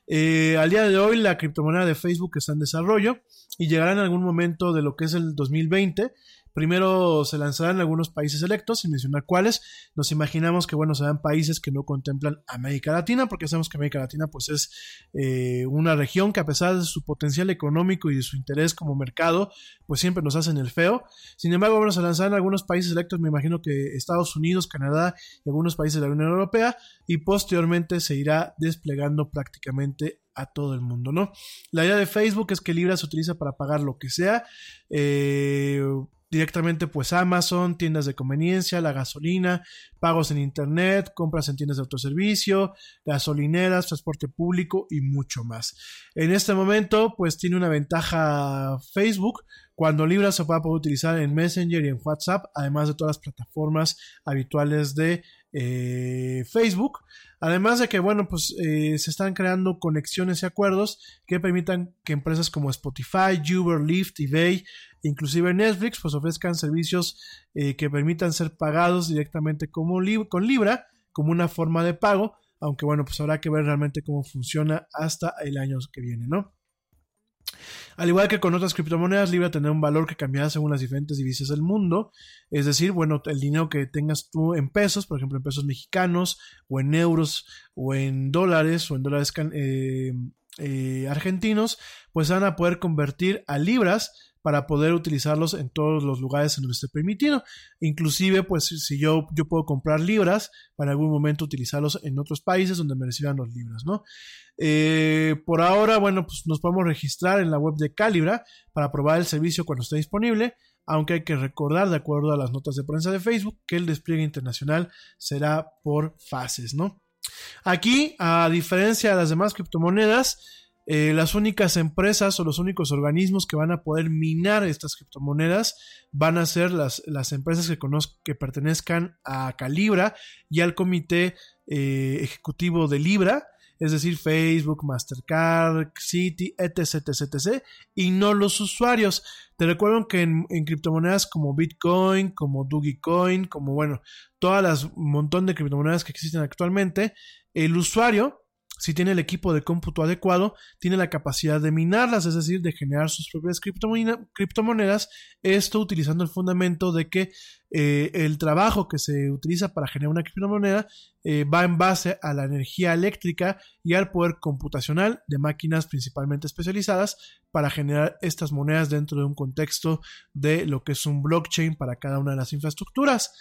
Speaker 1: Eh, al día de hoy la criptomoneda de Facebook está en desarrollo y llegará en algún momento de lo que es el 2020 Primero se lanzarán algunos países electos, sin mencionar cuáles. Nos imaginamos que, bueno, serán países que no contemplan América Latina, porque sabemos que América Latina, pues, es eh, una región que a pesar de su potencial económico y de su interés como mercado, pues siempre nos hacen el feo. Sin embargo, bueno, se lanzarán algunos países electos, me imagino que Estados Unidos, Canadá y algunos países de la Unión Europea, y posteriormente se irá desplegando prácticamente a todo el mundo, ¿no? La idea de Facebook es que Libra se utiliza para pagar lo que sea. Eh, directamente pues Amazon, tiendas de conveniencia, la gasolina, pagos en internet, compras en tiendas de autoservicio, gasolineras, transporte público y mucho más. En este momento pues tiene una ventaja Facebook cuando Libra se va a poder utilizar en Messenger y en WhatsApp, además de todas las plataformas habituales de eh, Facebook. Además de que, bueno, pues eh, se están creando conexiones y acuerdos que permitan que empresas como Spotify, Uber, Lyft, eBay, inclusive Netflix, pues ofrezcan servicios eh, que permitan ser pagados directamente con Libra, como una forma de pago, aunque bueno, pues habrá que ver realmente cómo funciona hasta el año que viene, ¿no? Al igual que con otras criptomonedas, Libra tendrá un valor que cambiará según las diferentes divisas del mundo. Es decir, bueno, el dinero que tengas tú en pesos, por ejemplo, en pesos mexicanos, o en euros, o en dólares, o en dólares eh, eh, argentinos, pues van a poder convertir a libras para poder utilizarlos en todos los lugares en donde esté permitido. Inclusive, pues si yo, yo puedo comprar libras para algún momento utilizarlos en otros países donde me los libras, ¿no? Eh, por ahora, bueno, pues nos podemos registrar en la web de Calibra para probar el servicio cuando esté disponible, aunque hay que recordar, de acuerdo a las notas de prensa de Facebook, que el despliegue internacional será por fases, ¿no? Aquí, a diferencia de las demás criptomonedas, eh, las únicas empresas o los únicos organismos que van a poder minar estas criptomonedas van a ser las, las empresas que, que pertenezcan a Calibra y al comité eh, ejecutivo de Libra. es decir, Facebook, Mastercard, Citi, etc, etc, etc, y no los usuarios. Te recuerdo que en, en criptomonedas como Bitcoin, como Dogecoin, como bueno, todas las montón de criptomonedas que existen actualmente, el usuario si tiene el equipo de cómputo adecuado, tiene la capacidad de minarlas, es decir, de generar sus propias criptomonedas, esto utilizando el fundamento de que eh, el trabajo que se utiliza para generar una criptomoneda eh, va en base a la energía eléctrica y al poder computacional de máquinas principalmente especializadas para generar estas monedas dentro de un contexto de lo que es un blockchain para cada una de las infraestructuras.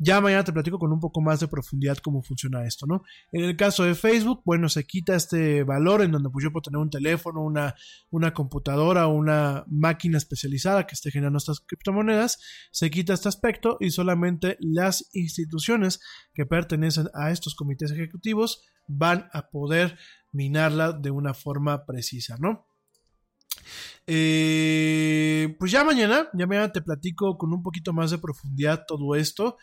Speaker 1: Ya mañana te platico con un poco más de profundidad cómo funciona esto, ¿no? En el caso de Facebook, bueno, se quita este valor en donde pues yo puedo tener un teléfono, una, una computadora o una máquina especializada que esté generando estas criptomonedas, se quita este aspecto y solamente las instituciones que pertenecen a estos comités ejecutivos van a poder minarla de una forma precisa, ¿no? Eh, pues ya mañana, ya mañana te platico con un poquito más de profundidad todo esto.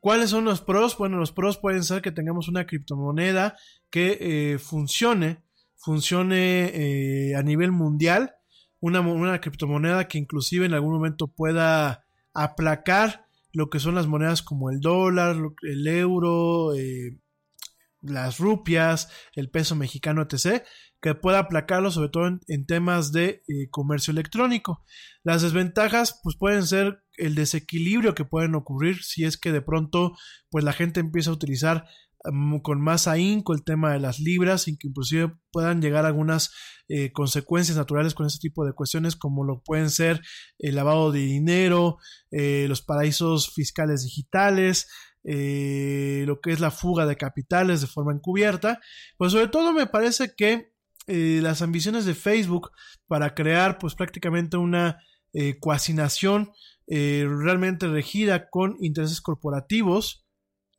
Speaker 1: ¿Cuáles son los pros? Bueno, los pros pueden ser que tengamos una criptomoneda que eh, funcione, funcione eh, a nivel mundial, una, una criptomoneda que inclusive en algún momento pueda aplacar lo que son las monedas como el dólar, el euro, eh, las rupias, el peso mexicano, etc., que pueda aplacarlo sobre todo en, temas de eh, comercio electrónico. Las desventajas pues pueden ser el desequilibrio que pueden ocurrir si es que de pronto pues la gente empieza a utilizar con más ahínco el tema de las libras sin que inclusive puedan llegar algunas eh, consecuencias naturales con este tipo de cuestiones como lo pueden ser el lavado de dinero, eh, los paraísos fiscales digitales, eh, lo que es la fuga de capitales de forma encubierta. Pues sobre todo me parece que las ambiciones de Facebook para crear pues prácticamente una cuasinación realmente regida con intereses corporativos,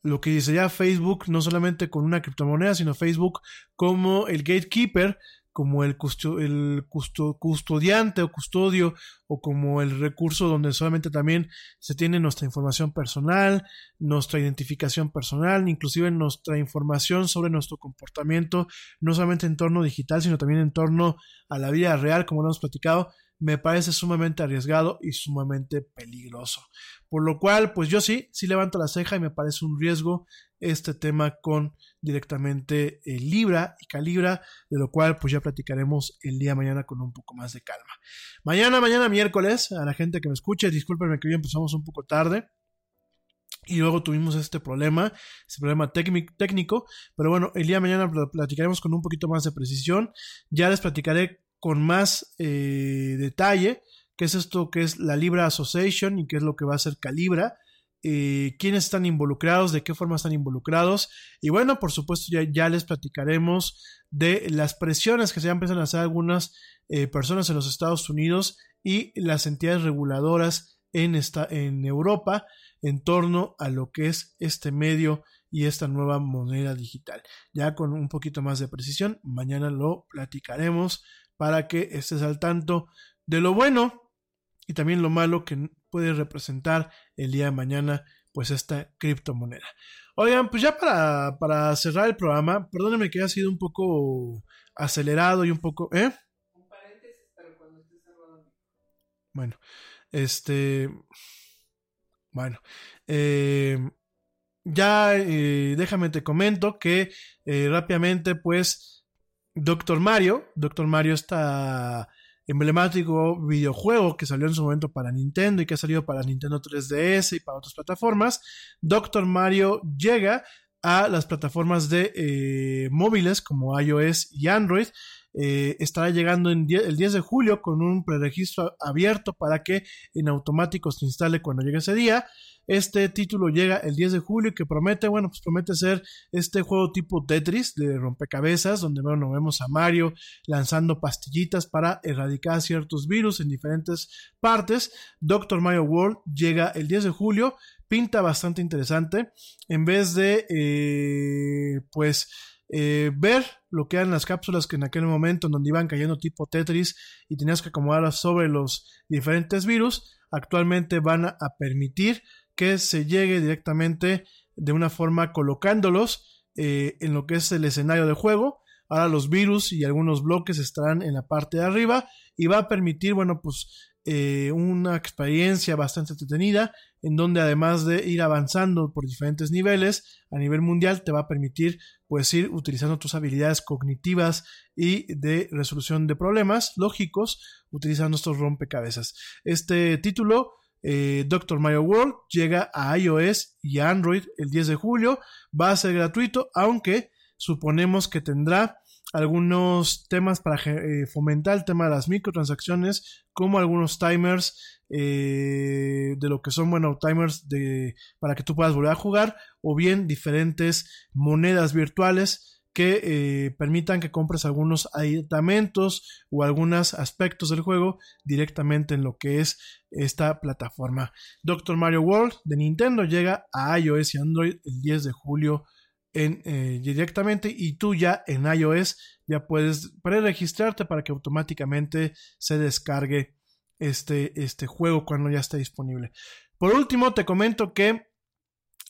Speaker 1: lo que dice ya Facebook no solamente con una criptomoneda, sino Facebook como el gatekeeper como el, el custodiante o custodio o como el recurso donde solamente también se tiene nuestra información personal, nuestra identificación personal, inclusive nuestra información sobre nuestro comportamiento, no solamente en torno digital, sino también en torno a la vida real, como lo hemos platicado, me parece sumamente arriesgado y sumamente peligroso. Por lo cual, pues yo sí, sí levanto la ceja y me parece un riesgo este tema con directamente eh, Libra y Calibra, de lo cual pues ya platicaremos el día mañana con un poco más de calma. Mañana, mañana miércoles, a la gente que me escuche, discúlpenme que hoy empezamos un poco tarde. Y luego tuvimos este problema, este problema técnico, pero bueno, el día de mañana platicaremos con un poquito más de precisión. Ya les platicaré con más eh, detalle qué es esto que es la Libra Association y qué es lo que va a ser Calibra eh, quiénes están involucrados, de qué forma están involucrados. Y bueno, por supuesto, ya, ya les platicaremos de las presiones que se empiezan a hacer algunas eh, personas en los Estados Unidos y las entidades reguladoras en, esta, en Europa en torno a lo que es este medio y esta nueva moneda digital. Ya con un poquito más de precisión, mañana lo platicaremos para que estés al tanto de lo bueno y también lo malo que puede representar el día de mañana pues esta criptomoneda. Oigan, pues ya para, para cerrar el programa, perdónenme que haya sido un poco acelerado y un poco... ¿Eh? Bueno, este... Bueno, eh, ya eh, déjame te comento que eh, rápidamente pues Doctor Mario, Doctor Mario está emblemático videojuego que salió en su momento para Nintendo y que ha salido para Nintendo 3DS y para otras plataformas, Doctor Mario llega a las plataformas de eh, móviles como iOS y Android. Eh, estará llegando el 10 de julio con un preregistro abierto para que en automático se instale cuando llegue ese día. Este título llega el 10 de julio y que promete, bueno, pues promete ser este juego tipo Tetris de rompecabezas, donde bueno, vemos a Mario lanzando pastillitas para erradicar ciertos virus en diferentes partes. Doctor Mario World llega el 10 de julio, pinta bastante interesante. En vez de, eh, pues, eh, ver lo que eran las cápsulas que en aquel momento en donde iban cayendo tipo Tetris y tenías que acomodarlas sobre los diferentes virus, actualmente van a permitir que se llegue directamente de una forma colocándolos eh, en lo que es el escenario de juego. Ahora los virus y algunos bloques estarán en la parte de arriba y va a permitir, bueno, pues eh, una experiencia bastante entretenida en donde además de ir avanzando por diferentes niveles a nivel mundial te va a permitir pues ir utilizando tus habilidades cognitivas y de resolución de problemas lógicos utilizando estos rompecabezas. Este título eh, Doctor Mario World llega a iOS y Android el 10 de julio. Va a ser gratuito, aunque suponemos que tendrá algunos temas para eh, fomentar el tema de las microtransacciones, como algunos timers eh, de lo que son, bueno, timers de, para que tú puedas volver a jugar, o bien diferentes monedas virtuales que eh, permitan que compres algunos aditamentos o algunos aspectos del juego directamente en lo que es esta plataforma. Doctor Mario World de Nintendo llega a iOS y Android el 10 de julio en, eh, directamente y tú ya en iOS ya puedes preregistrarte para que automáticamente se descargue este, este juego cuando ya esté disponible. Por último, te comento que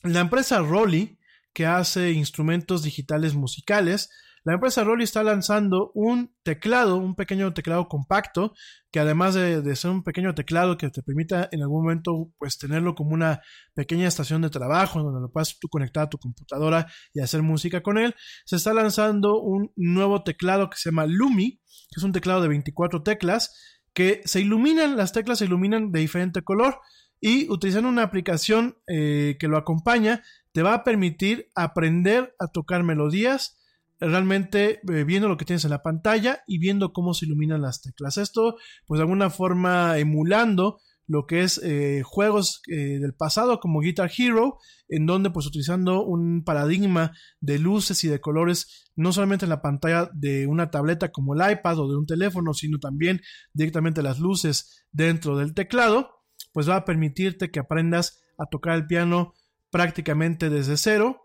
Speaker 1: la empresa Rolly que hace instrumentos digitales musicales. La empresa Rolly está lanzando un teclado, un pequeño teclado compacto, que además de, ser un pequeño teclado que te permita en algún momento pues tenerlo como una pequeña estación de trabajo donde lo puedas tú conectar a tu computadora y hacer música con él, se está lanzando un nuevo teclado que se llama Lumi, que es un teclado de 24 teclas, que se iluminan, las teclas se iluminan de diferente color y utilizando una aplicación eh, que lo acompaña, te va a permitir aprender a tocar melodías realmente eh, viendo lo que tienes en la pantalla y viendo cómo se iluminan las teclas. Esto, pues de alguna forma emulando lo que es eh, juegos eh, del pasado como Guitar Hero, en donde pues utilizando un paradigma de luces y de colores, no solamente en la pantalla de una tableta como el iPad o de un teléfono, sino también directamente las luces dentro del teclado, pues va a permitirte que aprendas a tocar el piano prácticamente desde cero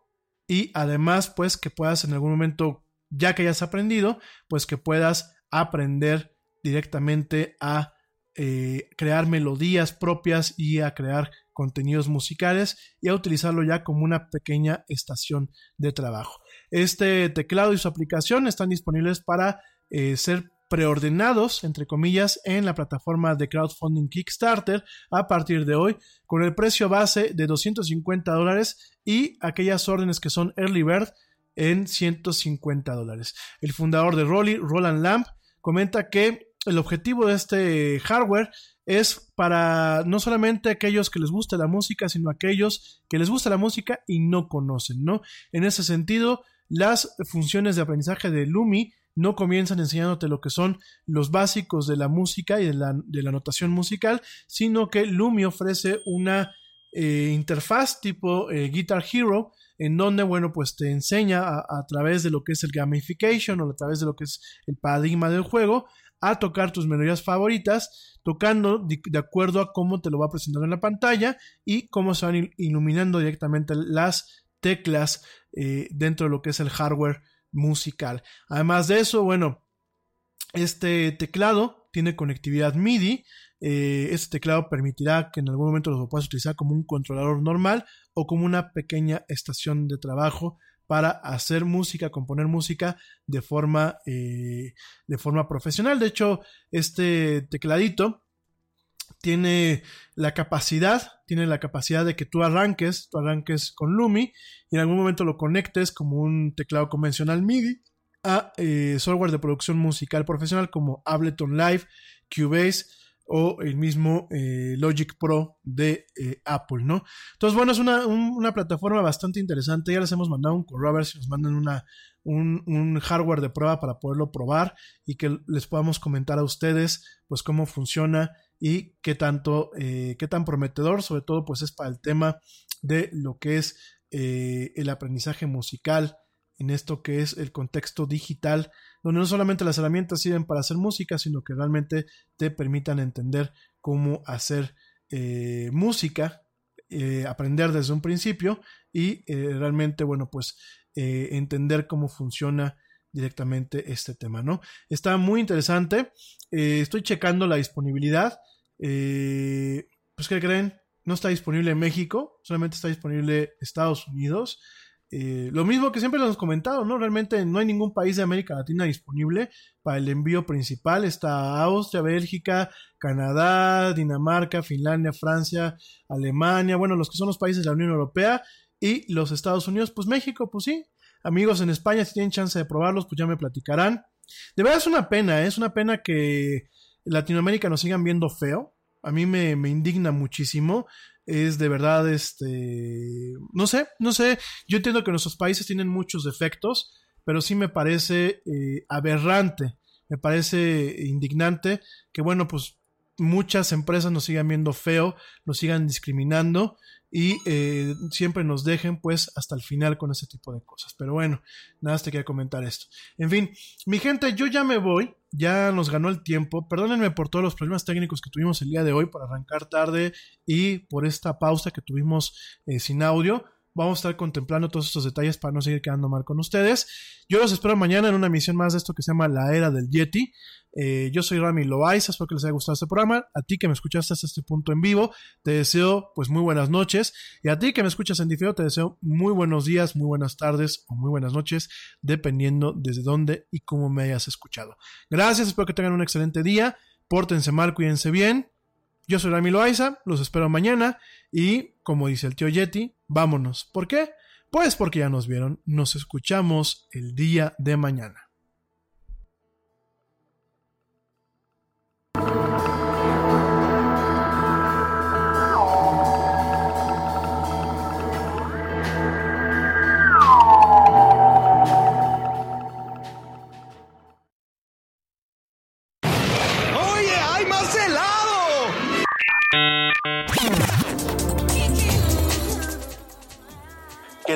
Speaker 1: y además pues que puedas en algún momento ya que hayas aprendido pues que puedas aprender directamente a eh, crear melodías propias y a crear contenidos musicales y a utilizarlo ya como una pequeña estación de trabajo. Este teclado y su aplicación están disponibles para eh, ser preordenados, entre comillas, en la plataforma de crowdfunding Kickstarter a partir de hoy, con el precio base de 250 dólares y aquellas órdenes que son Early Bird en 150 dólares. El fundador de Rolly, Roland Lamp, comenta que el objetivo de este hardware es para no solamente aquellos que les guste la música, sino aquellos que les gusta la música y no conocen, ¿no? En ese sentido, las funciones de aprendizaje de Lumi no comienzan enseñándote lo que son los básicos de la música y de la, notación musical, sino que Lumi ofrece una eh, interfaz tipo eh, Guitar Hero, en donde, bueno, pues te enseña a, través de lo que es el gamification o a través de lo que es el paradigma del juego a tocar tus melodías favoritas, tocando de, acuerdo a cómo te lo va presentando en la pantalla y cómo se van iluminando directamente las teclas eh, dentro de lo que es el hardware musical. Además de eso, bueno, este teclado tiene conectividad MIDI. Eh, este teclado permitirá que en algún momento lo puedas utilizar como un controlador normal o como una pequeña estación de trabajo para hacer música, componer música de forma, eh, de forma profesional. De hecho, este tecladito tiene la capacidad, tiene la capacidad de que tú arranques, tú arranques con Lumi y en algún momento lo conectes como un teclado convencional MIDI a eh, software de producción musical profesional como Ableton Live, Cubase o el mismo eh, Logic Pro de eh, Apple, ¿no? Entonces, bueno, es una, plataforma bastante interesante. Ya les hemos mandado un correo a ver si nos mandan una, un, un, hardware de prueba para poderlo probar y que les podamos comentar a ustedes, pues, cómo funciona y qué tanto, eh, qué tan prometedor, sobre todo pues es para el tema de lo que es eh, el aprendizaje musical en esto que es el contexto digital, donde no solamente las herramientas sirven para hacer música, sino que realmente te permitan entender cómo hacer eh, música, aprender desde un principio y realmente, bueno, pues entender cómo funciona directamente este tema, ¿no? Está muy interesante. Eh, estoy checando la disponibilidad. Eh, pues, ¿qué creen? No está disponible en México, solamente está disponible Estados Unidos. eh, lo mismo que siempre hemos comentado, ¿no? Realmente no hay ningún país de América Latina disponible para el envío principal. Está Austria, Bélgica, Canadá, Dinamarca, Finlandia, Francia, Alemania, bueno, los que son los países de la Unión Europea y los Estados Unidos, pues México, pues sí. Amigos en España, si tienen chance de probarlos, pues ya me platicarán. De verdad es una pena, ¿eh? es una pena que Latinoamérica nos sigan viendo feo. A mí me, indigna muchísimo es de verdad, este, no sé, no sé, yo entiendo que nuestros países tienen muchos defectos, pero sí me parece eh, aberrante, me parece indignante que, bueno, pues muchas empresas nos sigan viendo feo, nos sigan discriminando y eh, siempre nos dejen pues hasta el final con ese tipo de cosas. Pero bueno, nada más te quería comentar esto. En fin, mi gente, yo ya me voy, ya nos ganó el tiempo. Perdónenme por todos los problemas técnicos que tuvimos el día de hoy por arrancar tarde y por esta pausa que tuvimos eh, sin audio. Vamos a estar contemplando todos estos detalles para no seguir quedando mal con ustedes. Yo los espero mañana en una emisión más de esto que se llama La Era del Yeti. Eh, yo soy Rami Loaiza, espero que les haya gustado este programa. A ti que me escuchaste hasta este punto en vivo, te deseo pues muy buenas noches. Y a ti que me escuchas en diferido, te deseo muy buenos días, muy buenas tardes o muy buenas noches, dependiendo desde dónde y cómo me hayas escuchado. Gracias, espero que tengan un excelente día. Pórtense mal, cuídense bien. Yo soy Rami Loaiza, los espero mañana y, como dice el tío Yeti, vámonos. ¿Por qué? Pues porque ya nos vieron, nos escuchamos el día de mañana.